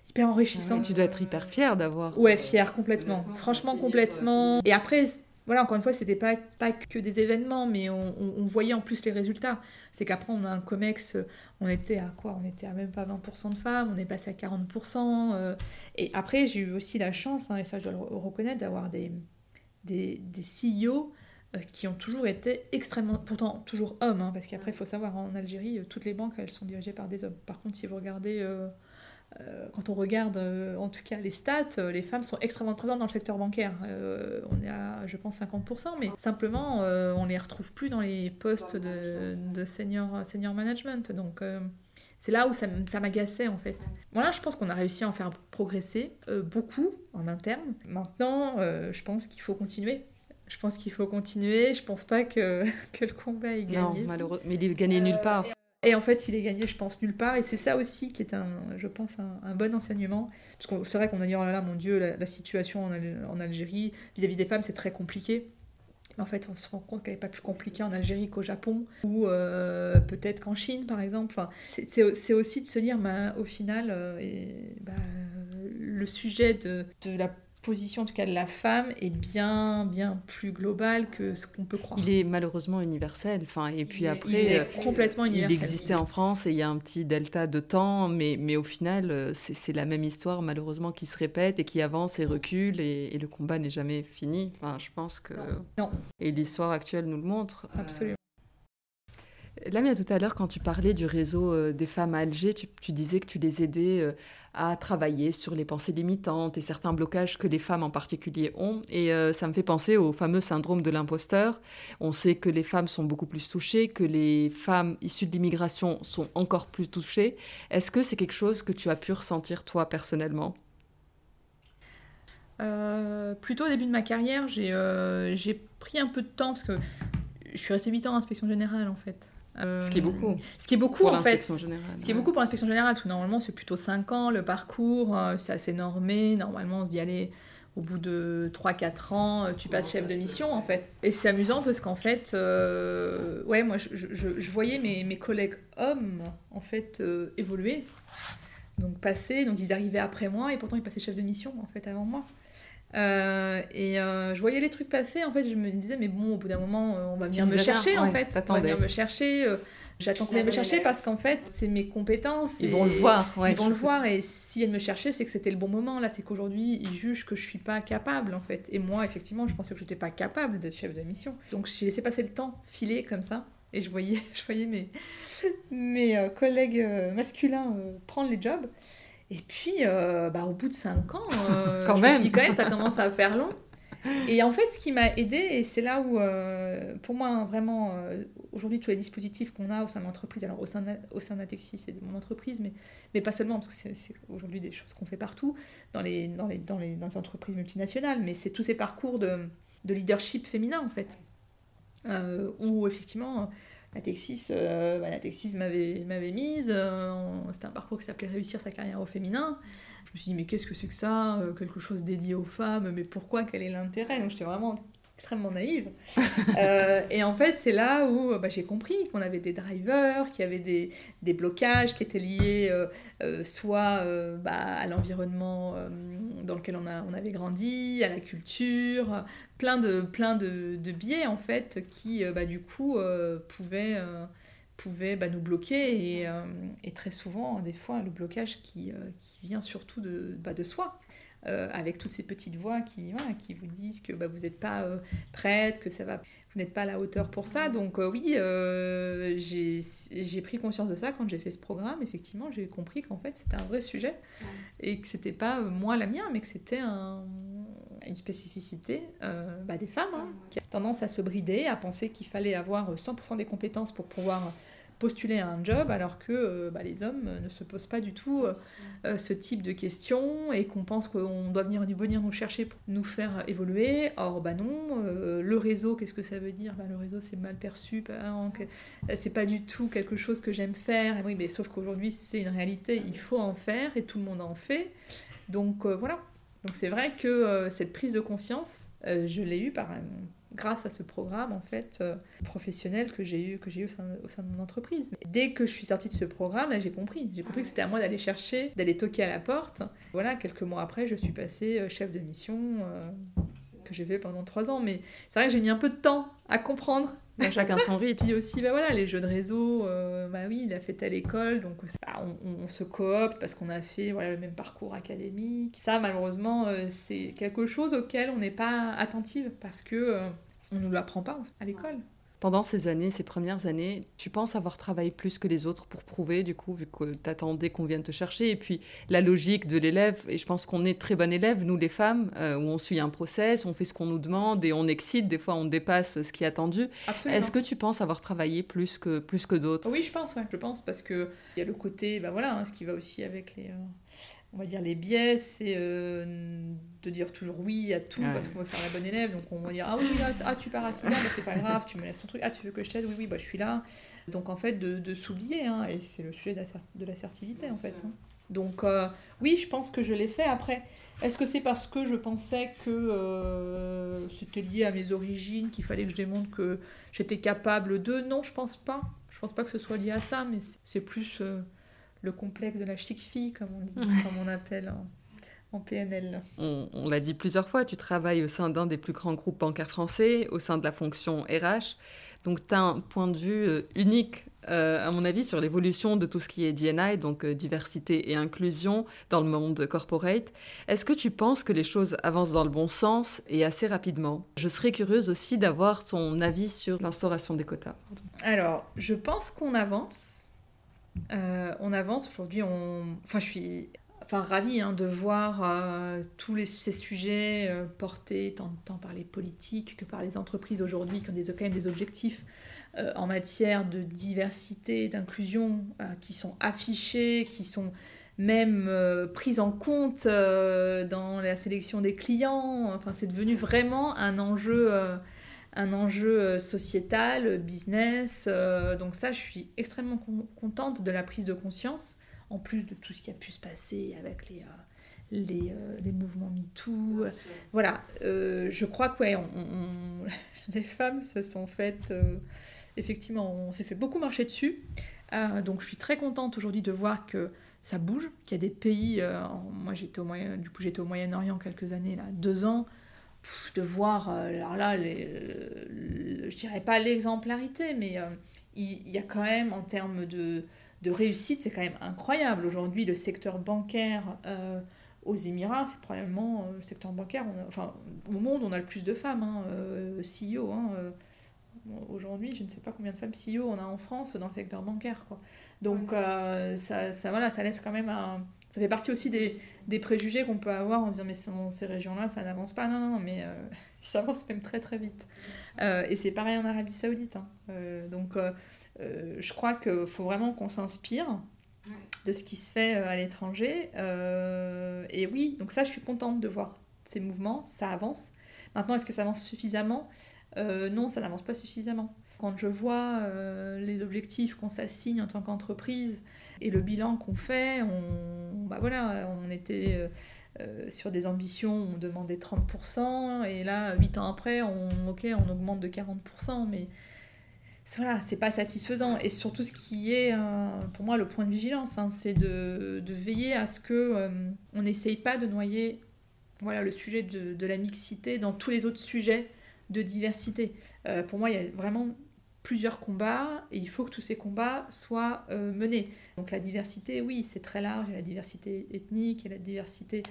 hyper enrichissant. tu dois être hyper fière d'avoir. Ouais, fière complètement. Franchement, complètement. Et après, voilà, encore une fois, c'était pas, pas que des événements, mais on, voyait en plus les résultats. C'est qu'après, on a un COMEX, on était à quoi? On était à même pas 20% de femmes, on est passé à 40%. Euh, et après, j'ai eu aussi la chance, hein, et ça je dois le reconnaître, d'avoir des, des, des CEO euh, qui ont toujours été extrêmement, pourtant toujours hommes, hein, parce qu'après, il faut savoir, en Algérie, euh, toutes les banques, elles sont dirigées par des hommes. Par contre, si vous regardez euh, quand on regarde euh, en tout cas les stats, euh, les femmes sont extrêmement présentes dans le secteur bancaire. on est à, je pense, 50%, mais simplement, on les retrouve plus dans les postes de, senior, senior management. Donc, c'est là où ça, ça m'agaçait en fait. Voilà, je pense qu'on a réussi à en faire progresser beaucoup en interne. Maintenant, je pense qu'il faut continuer. Je pense qu'il faut continuer. Je pense pas que, (laughs) que le combat est gagné. Non, malheureusement, mais il est gagné nulle part. Et en fait, il est gagné, je pense, nulle part. Et c'est ça aussi qui est, un, je pense, un, bon enseignement. Parce que c'est vrai qu'on a dit, oh là là, mon Dieu, la, situation en, Algérie vis-à-vis des femmes, c'est très compliqué. Mais en fait, on se rend compte qu'elle n'est pas plus compliquée en Algérie qu'au Japon, ou euh, peut-être qu'en Chine, par exemple. Enfin, c'est aussi de se dire, bah, au final, euh, bah, le sujet de, de la position, en tout cas de la femme, est bien, bien plus globale que ce qu'on peut croire. Il est malheureusement universel. Enfin, et puis après, euh, complètement universel. Il existait en France et il y a un petit delta de temps, mais, mais au final, euh, c'est la même histoire malheureusement qui se répète et qui avance et recule et, le combat n'est jamais fini. Enfin, je pense que. Non. Et l'histoire actuelle nous le montre. Absolument. Lamia, tout à l'heure, quand tu parlais du réseau euh, des femmes à Alger, tu, tu disais que tu les aidais à travailler sur les pensées limitantes et certains blocages que les femmes en particulier ont. Et euh, ça me fait penser au fameux syndrome de l'imposteur. On sait que les femmes sont beaucoup plus touchées, que les femmes issues de l'immigration sont encore plus touchées. Est-ce que c'est quelque chose que tu as pu ressentir toi personnellement? Euh, plutôt au début de ma carrière, euh, j'ai pris un peu de temps parce que je suis restée 8 ans en inspection générale en fait. Euh, ce qui est beaucoup. Ce qui est beaucoup en fait. Générale, ce qui est beaucoup pour l'inspection générale, parce que normalement c'est plutôt 5 ans le parcours, euh, c'est assez normé. Normalement on se dit allez, au bout de 3-4 ans, euh, tu passes chef de mission en fait. Et c'est amusant parce qu'en fait, ouais, moi je, je, je, voyais mes, mes, collègues hommes en fait évoluer, donc passer, donc ils arrivaient après moi et pourtant ils passaient chef de mission en fait avant moi. Et je voyais les trucs passer, en fait, je me disais, mais bon, au bout d'un moment, on va venir me chercher, en fait. On va venir me chercher. J'attends qu'on vienne me chercher parce qu'en fait, c'est mes compétences. Ils vont le voir. ils vont le voir et s'ils viennent me chercher, c'est que c'était le bon moment. Là, c'est qu'aujourd'hui, ils jugent que je suis pas capable en fait. Et moi, effectivement, je pensais que je n'étais pas capable d'être chef de mission. Donc, j'ai laissé passer le temps filer comme ça. Et je voyais, (laughs) je voyais mes, mes euh, collègues euh, masculins euh, prendre les jobs. Et puis, bah, au bout de 5 ans, (laughs) quand, même. quand même, ça commence à faire long. Et en fait, ce qui m'a aidé, et c'est là où, euh, pour moi, vraiment, euh, aujourd'hui, tous les dispositifs qu'on a au sein de l'entreprise, alors au sein, d'Atexis, c'est mon entreprise, mais, mais pas seulement, parce que c'est, aujourd'hui des choses qu'on fait partout, dans les, dans les, dans les, dans les entreprises multinationales, mais c'est tous ces parcours de, de leadership féminin, en fait, euh, où effectivement, Natexis, bah, m'avait, m'avait mise, c'était un parcours qui s'appelait Réussir sa carrière au féminin. Je me suis dit, mais qu'est-ce que c'est que ça euh, Quelque chose dédié aux femmes, mais pourquoi Quel est l'intérêt? Donc j'étais vraiment extrêmement naïve. (laughs) Euh, et en fait, c'est là où bah, j'ai compris qu'on avait des drivers, qu'il y avait des, des, blocages qui étaient liés euh, soit bah, à l'environnement dans lequel on, a, on avait grandi, à la culture, plein de, plein de, de biais en fait qui, bah, du coup, pouvaient pouvait bah, nous bloquer et, euh, et, très souvent, des fois, le blocage qui, euh, qui vient surtout de, de soi. Euh, avec toutes ces petites voix qui, qui vous disent que bah, vous n'êtes pas prête, que ça va, vous n'êtes pas à la hauteur pour ça. Donc oui, j'ai pris conscience de ça quand j'ai fait ce programme. Effectivement, j'ai compris qu'en fait c'était un vrai sujet et que c'était pas moi la mienne, mais que c'était un, une spécificité bah, des femmes hein, qui a tendance à se brider, à penser qu'il fallait avoir 100% des compétences pour pouvoir postuler à un job alors que euh, bah, les hommes ne se posent pas du tout euh, euh, ce type de questions et qu'on pense qu'on doit venir, venir nous chercher pour nous faire évoluer. Or, bah non, le réseau, qu'est-ce que ça veut dire? Bah, Le réseau, c'est mal perçu, c'est pas du tout quelque chose que j'aime faire. Et oui, mais sauf qu'aujourd'hui, c'est une réalité, il faut en faire et tout le monde en fait. Donc voilà. Donc c'est vrai que cette prise de conscience, je l'ai eue par un grâce à ce programme en fait euh, professionnel que j'ai eu que j'ai eu au sein, de mon entreprise. Dès que je suis sortie de ce programme, là j'ai compris. J'ai compris que c'était à moi d'aller chercher, d'aller toquer à la porte. Voilà, quelques mois après, je suis passée euh, chef de mission euh, que j'ai fait pendant trois ans. Mais c'est vrai que j'ai mis un peu de temps à comprendre. chacun son rythme. Puis aussi, bah voilà, les jeux de réseau, bah oui, il a fait telle école, donc bah, on, se coopte parce qu'on a fait voilà, le même parcours académique. Ça, malheureusement, c'est quelque chose auquel on n'est pas attentive parce que on ne nous l'apprend pas à l'école. Pendant ces années, ces premières années, tu penses avoir travaillé plus que les autres pour prouver, du coup, vu que tu attendais qu'on vienne te chercher, et puis la logique de l'élève, et je pense qu'on est très bon élève, nous les femmes, euh, où on suit un process, on fait ce qu'on nous demande, et on excite, des fois on dépasse ce qui est attendu. Est-ce que tu penses avoir travaillé plus que, plus que d'autres? Oui, je pense, ouais, je pense, parce qu'il y a le côté, bah voilà, hein, ce qui va aussi avec les... Euh, on va dire les biais, c'est euh, de dire toujours oui à tout parce qu'on veut faire la bonne élève. Donc on va dire ah oui, ah, tu pars à 6 heures, c'est pas grave, tu me laisses ton truc. Ah tu veux que je t'aide? Oui, oui, bah, je suis là. Donc en fait, de, s'oublier, hein, et c'est le sujet de l'assertivité en fait. Hein. Donc euh, oui, je pense que je l'ai fait. Après, est-ce que c'est parce que je pensais que euh, c'était lié à mes origines, qu'il fallait que je démontre que j'étais capable de? Non, je pense pas. Je pense pas que ce soit lié à ça, mais c'est plus le complexe de la chic fille, comme on dit, comme on appelle en, PNL. On, l'a dit plusieurs fois, tu travailles au sein d'un des plus grands groupes bancaires français, au sein de la fonction RH. Donc, tu as un point de vue euh, unique, euh, à mon avis, sur l'évolution de tout ce qui est DNI, donc euh, diversité et inclusion dans le monde corporate. Est-ce que tu penses que les choses avancent dans le bon sens et assez rapidement? Je serais curieuse aussi d'avoir ton avis sur l'instauration des quotas. Alors, je pense qu'on avance euh, on avance aujourd'hui. On... Enfin, je suis enfin, ravie hein, de voir euh, tous ces sujets euh, portés tant, tant, par les politiques que par les entreprises aujourd'hui qui ont des, quand même des objectifs en matière de diversité, d'inclusion qui sont affichés, qui sont même pris en compte dans la sélection des clients. Enfin, c'est devenu vraiment un enjeu un enjeu euh, sociétal, business. Euh, donc ça, je suis extrêmement contente de la prise de conscience, en plus de tout ce qui a pu se passer avec les, euh, les, mouvements MeToo. Voilà, je crois que ouais, (laughs) les femmes se sont faites... effectivement, on s'est fait beaucoup marcher dessus. donc je suis très contente aujourd'hui de voir que ça bouge, qu'il y a des pays, moi j'étais au Moyen, du coup j'étais au Moyen-Orient quelques années, là, deux ans, de voir, alors là, les, je dirais pas l'exemplarité, mais il, y a quand même en termes de, de réussite, c'est quand même incroyable. Aujourd'hui, le secteur bancaire aux Émirats, c'est probablement le secteur bancaire, enfin au monde, on a le plus de femmes, hein, CEO. Hein, Aujourd'hui, je ne sais pas combien de femmes CEO on a en France dans le secteur bancaire. Quoi. Donc, euh, ça, ça, voilà, ça laisse quand même un... Ça fait partie aussi des, préjugés qu'on peut avoir en disant, mais ces régions-là, ça n'avance pas. Non, non, mais euh, (laughs) ça avance même très, très vite. Euh, et c'est pareil en Arabie Saoudite. Hein. donc, je crois qu'il faut vraiment qu'on s'inspire de ce qui se fait à l'étranger. et oui, donc ça, je suis contente de voir ces mouvements, ça avance. Maintenant, est-ce que ça avance suffisamment? Euh, non, ça n'avance pas suffisamment. Quand je vois euh, les objectifs qu'on s'assigne en tant qu'entreprise et le bilan qu'on fait, on, bah voilà, on était euh, sur des ambitions, on demandait 30%, et là, 8 ans après, on, on augmente de 40%, mais voilà, c'est pas satisfaisant. Et surtout, ce qui est, pour moi, le point de vigilance, hein, c'est de, veiller à ce que on n'essaye pas de noyer voilà, le sujet de, la mixité dans tous les autres sujets de diversité. Euh, pour moi, il y a vraiment plusieurs combats et il faut que tous ces combats soient euh, menés. Donc la diversité, oui, c'est très large. Il y a la diversité ethnique, il y a la diversité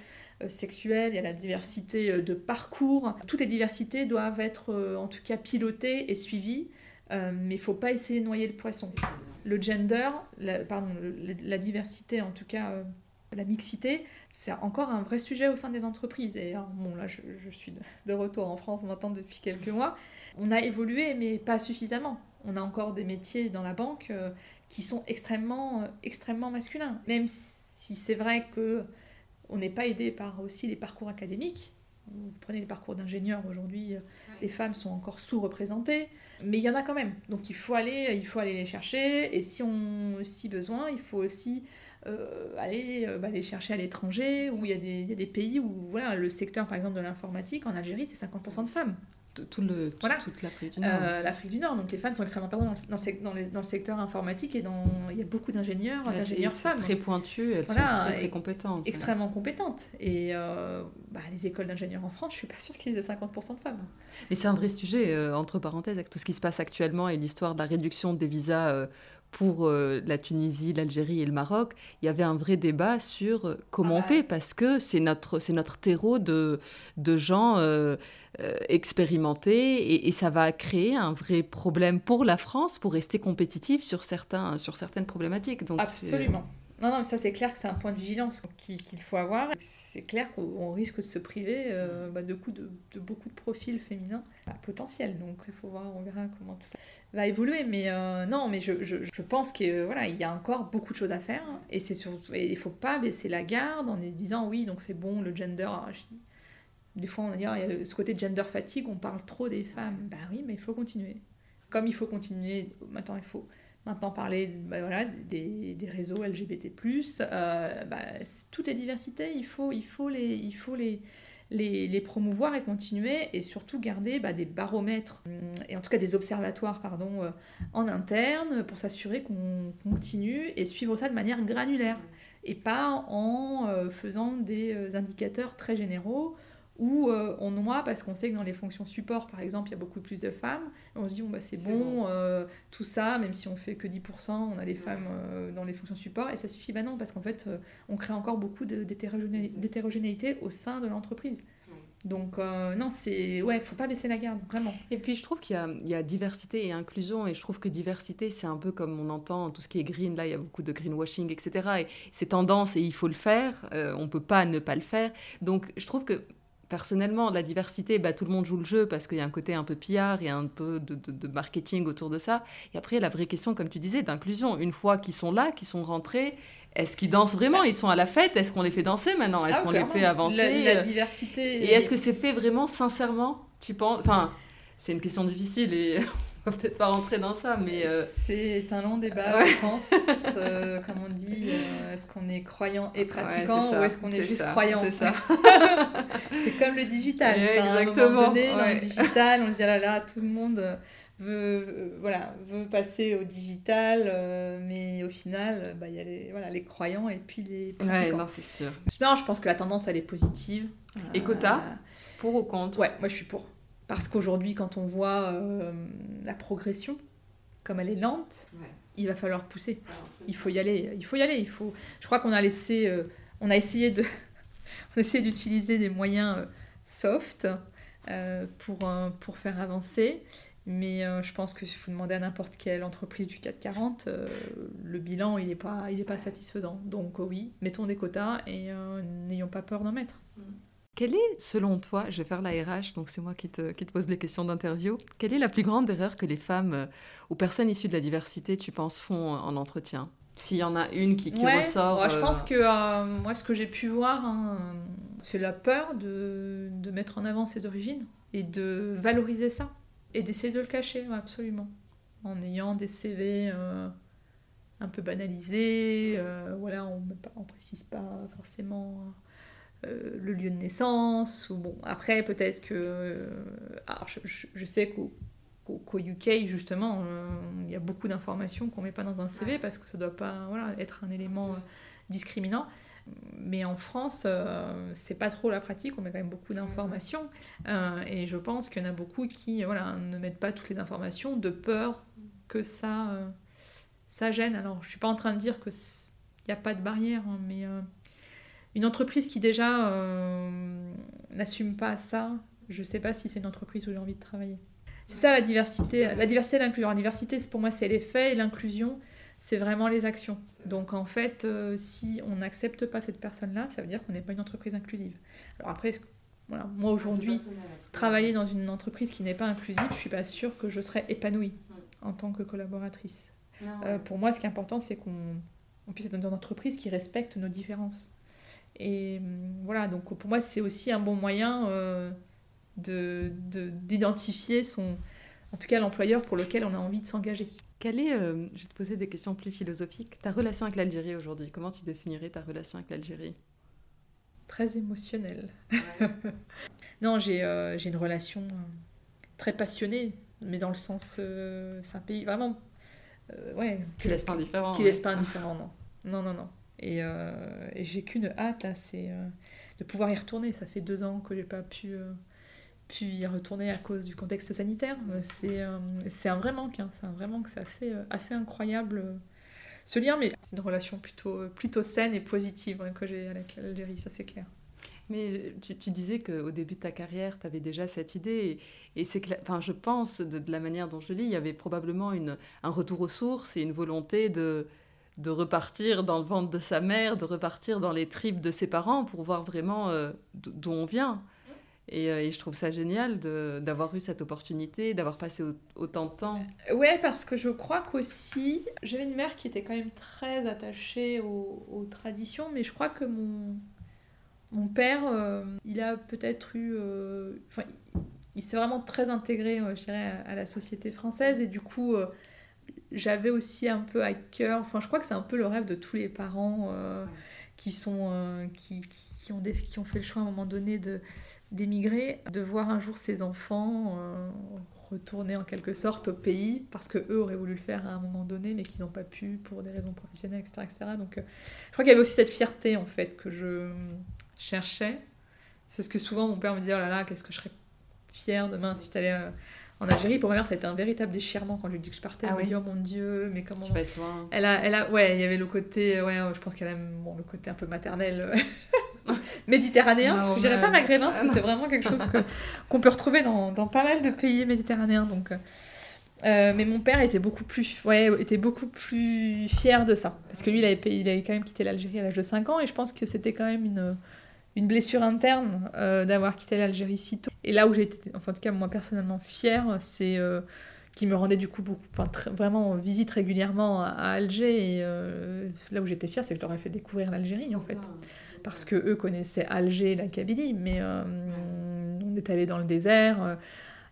euh, sexuelle, il y a la diversité de parcours. Toutes les diversités doivent être en tout cas pilotées et suivies, mais il ne faut pas essayer de noyer le poisson. Le gender, pardon, la diversité en tout cas la mixité, c'est encore un vrai sujet au sein des entreprises. Et bon, là, je, suis de, retour en France maintenant depuis quelques mois. On a évolué, mais pas suffisamment. On a encore des métiers dans la banque euh, qui sont extrêmement, euh, extrêmement masculins. Même si c'est vrai que on n'est pas aidé par aussi les parcours académiques. Vous prenez les parcours d'ingénieurs aujourd'hui, euh, les femmes sont encore sous-représentées, mais il y en a quand même. Donc il faut aller, il faut aller les chercher. Et si on si besoin, il faut aussi euh, aller bah, les chercher à l'étranger, où il y, a des, y, a des pays où voilà, le secteur, par exemple, de l'informatique, en Algérie, c'est 50% de femmes. Tout le, voilà. Toute l'Afrique du Nord. Euh, L'Afrique du Nord. Donc les femmes sont extrêmement présentes dans, dans, dans, dans, le secteur informatique et dans, il y a beaucoup d'ingénieurs, d'ingénieurs femmes. très pointues, elles voilà, sont très, très compétentes. Extrêmement compétentes. Et bah, les écoles d'ingénieurs en France, je suis pas sûre qu'ils aient 50% de femmes. Mais c'est un vrai sujet, entre parenthèses, avec tout ce qui se passe actuellement et l'histoire de la réduction des visas pour euh, la Tunisie, l'Algérie et le Maroc, il y avait un vrai débat sur euh, comment on fait, parce que c'est notre, c'est notre terreau de, de gens euh, expérimentés, et, ça va créer un vrai problème pour la France, pour rester compétitive sur, certains, sur certaines problématiques. Donc Absolument. Non, non, mais ça c'est clair que c'est un point de vigilance qu'il faut avoir. C'est clair qu'on risque de se priver euh, bah, de, coup de, beaucoup de profils féminins bah, potentiels. Donc il faut voir, on verra comment tout ça va évoluer. Mais euh, non, mais je, je, je pense qu'il voilà, il y a encore beaucoup de choses à faire. Et c'est surtout, il ne faut pas baisser la garde en disant oui, donc c'est bon, le gender. des fois, on va dire, il y a ce côté gender fatigue, on parle trop des femmes. Bah oui, mais il faut continuer. Comme il faut continuer, maintenant il faut Maintenant, parler bah, des, réseaux LGBT, euh, bah, toutes les diversités, il faut, les promouvoir et continuer, et surtout garder bah, des baromètres, hum, et en tout cas des observatoires pardon, euh, en interne, pour s'assurer qu'on continue et suivre ça de manière granulaire, et pas en euh, faisant des indicateurs très généraux où euh, on noie parce qu'on sait que dans les fonctions support, par exemple, il y a beaucoup plus de femmes. on se dit, bah, c'est bon, euh, tout ça, même si on fait que 10%, on a les femmes euh, dans les fonctions support, et ça suffit. Bah non, parce qu'en fait, on crée encore beaucoup d'hétérogénéité au sein de l'entreprise. Donc non, c'est ouais, faut pas baisser la garde, vraiment. Et puis je trouve qu'il y, y, a diversité et inclusion, et je trouve que diversité, c'est un peu comme on entend tout ce qui est green. Là, il y a beaucoup de greenwashing, etc. Et c'est tendance et il faut le faire. on peut pas ne pas le faire. Donc je trouve que personnellement, la diversité, bah, tout le monde joue le jeu parce qu'il y a un côté un peu pillard, il y a un peu de, marketing autour de ça. Et après, la vraie question, comme tu disais, d'inclusion. Une fois qu'ils sont là, qu'ils sont rentrés, est-ce qu'ils dansent vraiment? Ils sont à la fête? Est-ce qu'on les fait danser maintenant? Est-ce ah, qu'on les fait avancer? La, diversité. Et est-ce que c'est fait vraiment sincèrement Tu penses? Enfin, c'est une question difficile et va peut-être pas rentrer dans ça, mais... Euh, c'est un long débat, je pense. Euh, comme on dit, euh, est-ce qu'on est croyant et pratiquant ou est-ce qu'on est, juste croyant C'est ça. (laughs) c'est comme le digital. Exactement. À un moment donné, dans le digital, on se dit, ah là là, tout le monde veut, voilà, veut passer au digital, mais au final, bah, il y a les, voilà, les croyants et puis les pratiquants. Ouais, non, c'est sûr. Non, je pense que la tendance, elle est positive. Et quota Pour ou contre Ouais, moi je suis pour. Parce qu'aujourd'hui, quand on voit la progression, comme elle est lente, il va falloir pousser. Il faut y aller. Il faut y aller. Il faut. Je crois qu'on a laissé, on a essayé de, (laughs) on a essayé d'utiliser des moyens soft euh, pour, pour faire avancer. Mais euh, je pense que si vous demandez à n'importe quelle entreprise du 440, euh, le bilan, il n'est pas, il pas satisfaisant. Donc oui, mettons des quotas et n'ayons pas peur d'en mettre. Quelle est, selon toi, je vais faire la RH, donc c'est moi qui te, qui te, pose des questions d'interview, quelle est la plus grande erreur que les femmes ou personnes issues de la diversité, tu penses, font en entretien? S'il y en a une qui, qui ressort. je pense que moi, ce que j'ai pu voir, hein, c'est la peur de, de, mettre en avant ses origines et de valoriser ça et d'essayer de le cacher, absolument. En ayant des CV euh, un peu banalisés, euh, voilà, on ne précise pas forcément euh, le lieu de naissance. Ou bon, après, peut-être que. alors, je, je, sais qu'au UK, justement, il y a beaucoup d'informations qu'on ne met pas dans un CV parce que ça ne doit pas voilà, être un élément discriminant. Mais en France, euh, c'est pas trop la pratique, on met quand même beaucoup d'informations. Euh, et je pense qu'il y en a beaucoup qui voilà, ne mettent pas toutes les informations de peur que ça, euh, ça gêne. Alors, je suis pas en train de dire qu'il n'y a pas de barrière, hein, mais une entreprise qui déjà n'assume pas ça, je sais pas si c'est une entreprise où j'ai envie de travailler. C'est ça la diversité. La diversité et l'inclusion. La diversité, pour moi, c'est les faits et l'inclusion, c'est vraiment les actions. Donc en fait, euh, si on n'accepte pas cette personne-là, ça veut dire qu'on n'est pas une entreprise inclusive. Alors après, voilà, moi aujourd'hui, travailler dans une entreprise qui n'est pas inclusive, je suis pas sûre que je serais épanouie en tant que collaboratrice. Euh, pour moi, ce qui est important, c'est qu'on puisse être dans une entreprise qui respecte nos différences. Et hum, voilà, donc pour moi, c'est aussi un bon moyen euh, d'identifier son, en tout cas l'employeur pour lequel on a envie de s'engager. Quelle est, euh, je vais te poser des questions plus philosophiques, ta relation avec l'Algérie aujourd'hui? Comment tu définirais ta relation avec l'Algérie? Très émotionnelle. (laughs) non, j'ai euh, une relation euh, très passionnée, mais dans le sens, c'est un pays vraiment, ouais. Qui laisse pas indifférent. Qui laisse pas indifférent, non. Non, non, non. Et, et j'ai qu'une hâte là, c'est de pouvoir y retourner. Ça fait deux ans que j'ai pas pu puis y retourner à cause du contexte sanitaire. C'est euh, un vrai manque, hein. c'est un vrai manque, c'est assez, euh, assez incroyable euh, ce lien, mais c'est une relation plutôt, plutôt saine et positive hein, que j'ai avec l'Algérie, ça c'est clair. Mais tu, tu disais qu'au début de ta carrière, tu avais déjà cette idée. Et, et c'est enfin, je pense, de, de, la manière dont je lis, il y avait probablement une, un retour aux sources et une volonté de, de repartir dans le ventre de sa mère, de repartir dans les tripes de ses parents pour voir vraiment d'où on vient. Euh, et, je trouve ça génial d'avoir eu cette opportunité, d'avoir passé autant de temps. Euh, ouais, parce que je crois qu'aussi, j'avais une mère qui était quand même très attachée aux, traditions, mais je crois que mon, mon père, euh, il a peut-être eu. Il, s'est vraiment très intégré, je dirais, à, la société française, et du coup, j'avais aussi un peu à cœur. Enfin, je crois que c'est un peu le rêve de tous les parents. Qui, sont, qui, qui, ont qui ont fait le choix à un moment donné de, d'émigrer, de voir un jour ses enfants euh, retourner en quelque sorte au pays parce que eux auraient voulu le faire à un moment donné mais qu'ils n'ont pas pu pour des raisons professionnelles, etc. etc. Donc euh, je crois qu'il y avait aussi cette fierté en fait que je cherchais. C'est ce que souvent mon père me disait, oh là là, qu'est-ce que je serais fière demain si tu allais euh, en Algérie. Pour ma mère, ça a été un véritable déchirement quand je lui ai dit que je partais. Ah elle me dit, oh mon Dieu, mais comment... Tu vas être loin. Elle a, elle a, ouais, il y avait le côté, ouais, je pense qu'elle a bon, le côté un peu maternel (laughs) méditerranéen, parce que je dirais pas maghrébin, parce que c'est vraiment quelque chose qu'on peut retrouver dans, dans, pas mal de pays méditerranéens. Donc, euh, euh, mais mon père était beaucoup plus, ouais, était beaucoup plus fier de ça, parce que lui, il avait, il avait quand même quitté l'Algérie à l'âge de 5 ans, et je pense que c'était quand même une, une blessure interne euh, d'avoir quitté l'Algérie si tôt. Et là où été, enfin, en tout cas, moi personnellement fière, c'est qui me rendait du coup beaucoup, vraiment visite régulièrement à, Alger. Et là où j'étais fière, c'est que je leur ai fait découvrir l'Algérie en fait parce que eux connaissaient Alger, la Kabylie, mais euh, on est allé dans le désert, euh,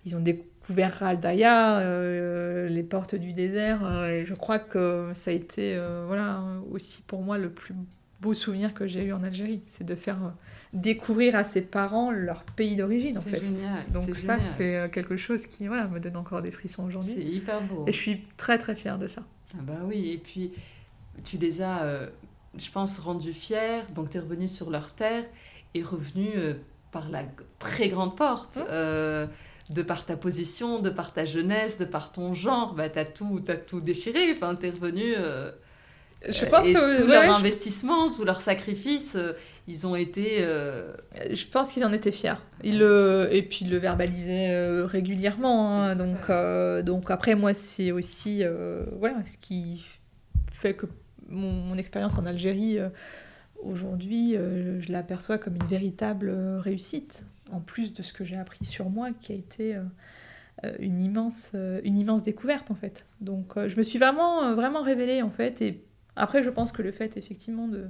ils ont découvert Raldaya, euh, les portes du désert, et je crois que ça a été voilà aussi pour moi le plus beaux souvenirs que j'ai eu en Algérie. C'est de faire découvrir à ses parents leur pays d'origine, en fait. Génial. Donc ça, c'est quelque chose qui voilà, me donne encore des frissons aujourd'hui. C'est hyper beau. Et je suis très très fière de ça. Ah bah oui, et puis tu les as, je pense, rendus fiers. Donc tu es revenu sur leur terre et revenu par la très grande porte. Mmh de par ta position, de par ta jeunesse, de par ton genre, bah, tu as tout, as tout déchiré. Enfin, tu es revenu. Euh, je pense et que tout leur investissement, tout leur sacrifice, euh, ils ont été. Euh, je pense qu'ils en étaient fiers. Ils le, et puis ils le verbalisaient régulièrement. Hein. donc, donc après, moi, c'est aussi voilà ce qui fait que mon, mon expérience en Algérie aujourd'hui, euh, je l'aperçois comme une véritable euh, réussite, en plus de ce que j'ai appris sur moi, qui a été euh, une, immense, une immense découverte, en fait. Donc, je me suis vraiment, vraiment révélée, en fait. Et après, je pense que le fait, effectivement, de,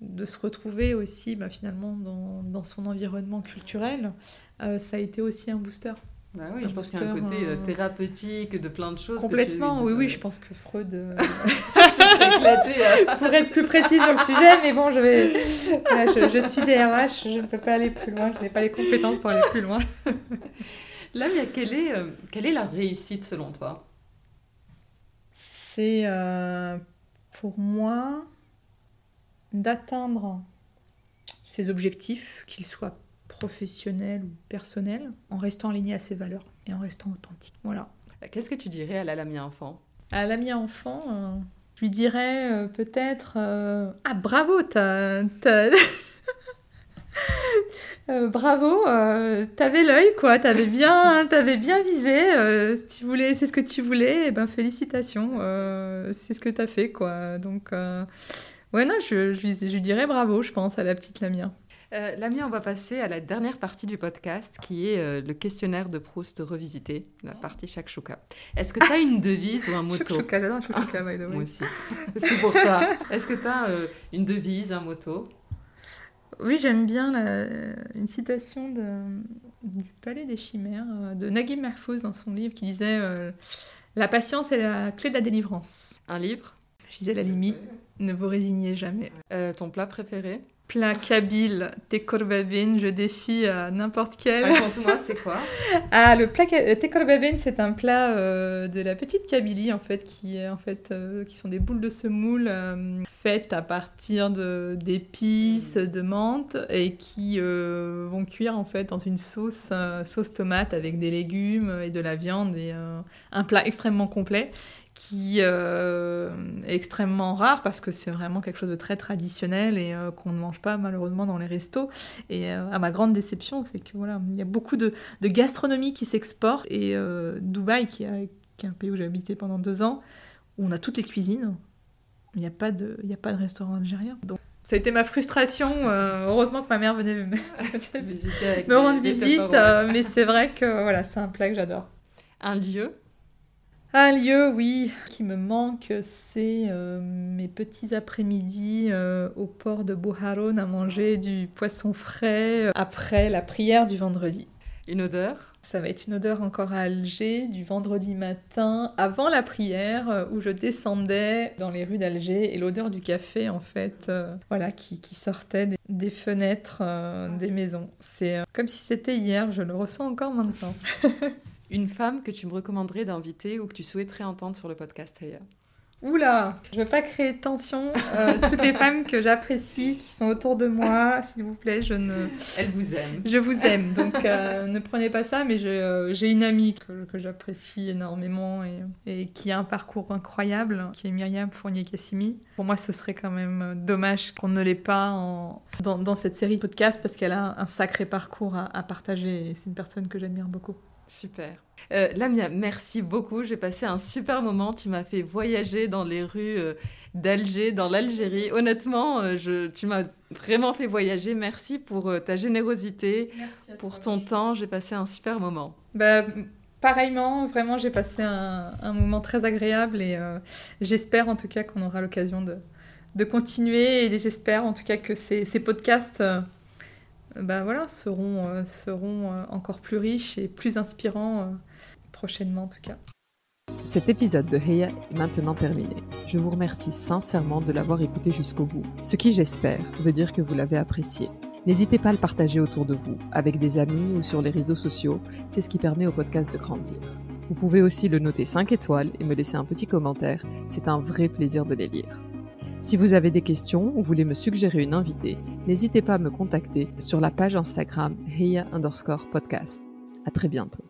de se retrouver aussi, bah, finalement, dans, dans, son environnement culturel, ça a été aussi un booster. Bah oui, je pense qu'il y a un côté euh, thérapeutique de plein de choses. Complètement, oui, oui, je pense que Freud euh, (laughs) (laughs) éclaté, hein. pour être plus précis sur le sujet, mais bon, je vais, je, suis DRH, je ne peux pas aller plus loin, je n'ai pas les compétences pour aller plus loin. (laughs) Là, quelle est, euh, quelle est la réussite selon toi? C'est pour moi d'atteindre ses objectifs, qu'ils soient professionnel ou personnel, en restant aligné à ses valeurs et en restant authentique. Voilà. Qu'est-ce que tu dirais à la Lamia enfant? À la Lamia enfant, euh, je lui dirais euh, peut-être euh, Ah, bravo, t'as. Bravo, t'avais l'œil quoi, t'avais bien, (laughs) avais bien visé, tu voulais, c'est ce que tu voulais, et ben félicitations, c'est ce que t'as fait quoi. Donc ouais non, je, je, je, lui dirais bravo, je pense à la petite Lamia. Euh, Lamia, on va passer à la dernière partie du podcast qui est euh, le questionnaire de Proust revisité, la partie shakshuka. Est-ce que tu as une devise ou un motto Shakshuka, j'adore shakshuka. Moi aussi. (laughs) C'est pour ça. Est-ce que tu as euh, une devise, un motto Oui, j'aime bien une citation de, du Palais des Chimères de Naguib Mahfouz dans son livre qui disait La patience est la clé de la délivrance. Un livre? Je disais la limite, ne vous résignez jamais. ton plat préféré? Plat kabyle tekorbabin. Je défie à n'importe quel. Raconte-moi, c'est quoi? (laughs) Ah, le plat tekorbabin, c'est un plat euh, de la petite Kabylie en fait, qui est en fait, euh, qui sont des boules de semoule euh, faites à partir de d'épices, de menthe et qui vont cuire en fait dans une sauce sauce tomate avec des légumes et de la viande et un plat extrêmement complet qui euh, est extrêmement rare parce que c'est vraiment quelque chose de très traditionnel et euh, qu'on ne mange pas malheureusement dans les restos. Et euh, à ma grande déception, c'est que voilà, il y a beaucoup de, de gastronomie qui s'exporte et Dubaï, qui, qui, est un pays où j'ai habité pendant deux ans, où on a toutes les cuisines, il n'y a pas de, il a pas de restaurant algérien. Donc ça a été ma frustration. heureusement que ma mère venait me, (laughs) me rendre visite, mais c'est vrai que voilà, c'est un plat que j'adore. Un lieu un lieu, oui, qui me manque, c'est euh, mes petits après-midi euh, au port de Bouharon à manger du poisson frais euh, après la prière du vendredi. Une odeur? Ça va être une odeur encore à Alger, du vendredi matin, avant la prière, où je descendais dans les rues d'Alger, et l'odeur du café, en fait, voilà, qui, sortait des, des fenêtres des maisons. C'est comme si c'était hier, je le ressens encore maintenant. (laughs) Une femme que tu me recommanderais d'inviter ou que tu souhaiterais entendre sur le podcast ailleurs Oula, je veux pas créer de tension. Euh, (laughs) toutes les femmes que j'apprécie, qui sont autour de moi, s'il vous plaît, je ne. Elle vous aime. Je vous aime, donc euh, (laughs) ne prenez pas ça. Mais euh, j'ai une amie que, que j'apprécie énormément et, et, qui a un parcours incroyable, qui est Myriam Fournier-Cassimi. Pour moi, ce serait quand même dommage qu'on ne l'ait pas en... dans, dans, cette série de podcasts parce qu'elle a un sacré parcours à, à partager et c'est une personne que j'admire beaucoup. Super. Euh, Lamia, merci beaucoup. J'ai passé un super moment. Tu m'as fait voyager dans les rues euh, d'Alger, dans l'Algérie. Honnêtement, euh, je, tu m'as vraiment fait voyager. Merci pour ta générosité, pour ton temps. J'ai passé un super moment. Bah, pareillement, vraiment, j'ai passé un, moment très agréable et j'espère en tout cas qu'on aura l'occasion de, de, continuer et j'espère en tout cas que ces, ces podcasts bah voilà, seront, euh, seront euh, encore plus riches et plus inspirants euh, prochainement en tout cas. Cet épisode de Heya est maintenant terminé. Je vous remercie sincèrement de l'avoir écouté jusqu'au bout, ce qui j'espère veut dire que vous l'avez apprécié. N'hésitez pas à le partager autour de vous, avec des amis ou sur les réseaux sociaux, c'est ce qui permet au podcast de grandir. Vous pouvez aussi le noter 5 étoiles et me laisser un petit commentaire, c'est un vrai plaisir de les lire. Si vous avez des questions ou voulez me suggérer une invitée, n'hésitez pas à me contacter sur la page Instagram Heya underscore podcast. À très bientôt.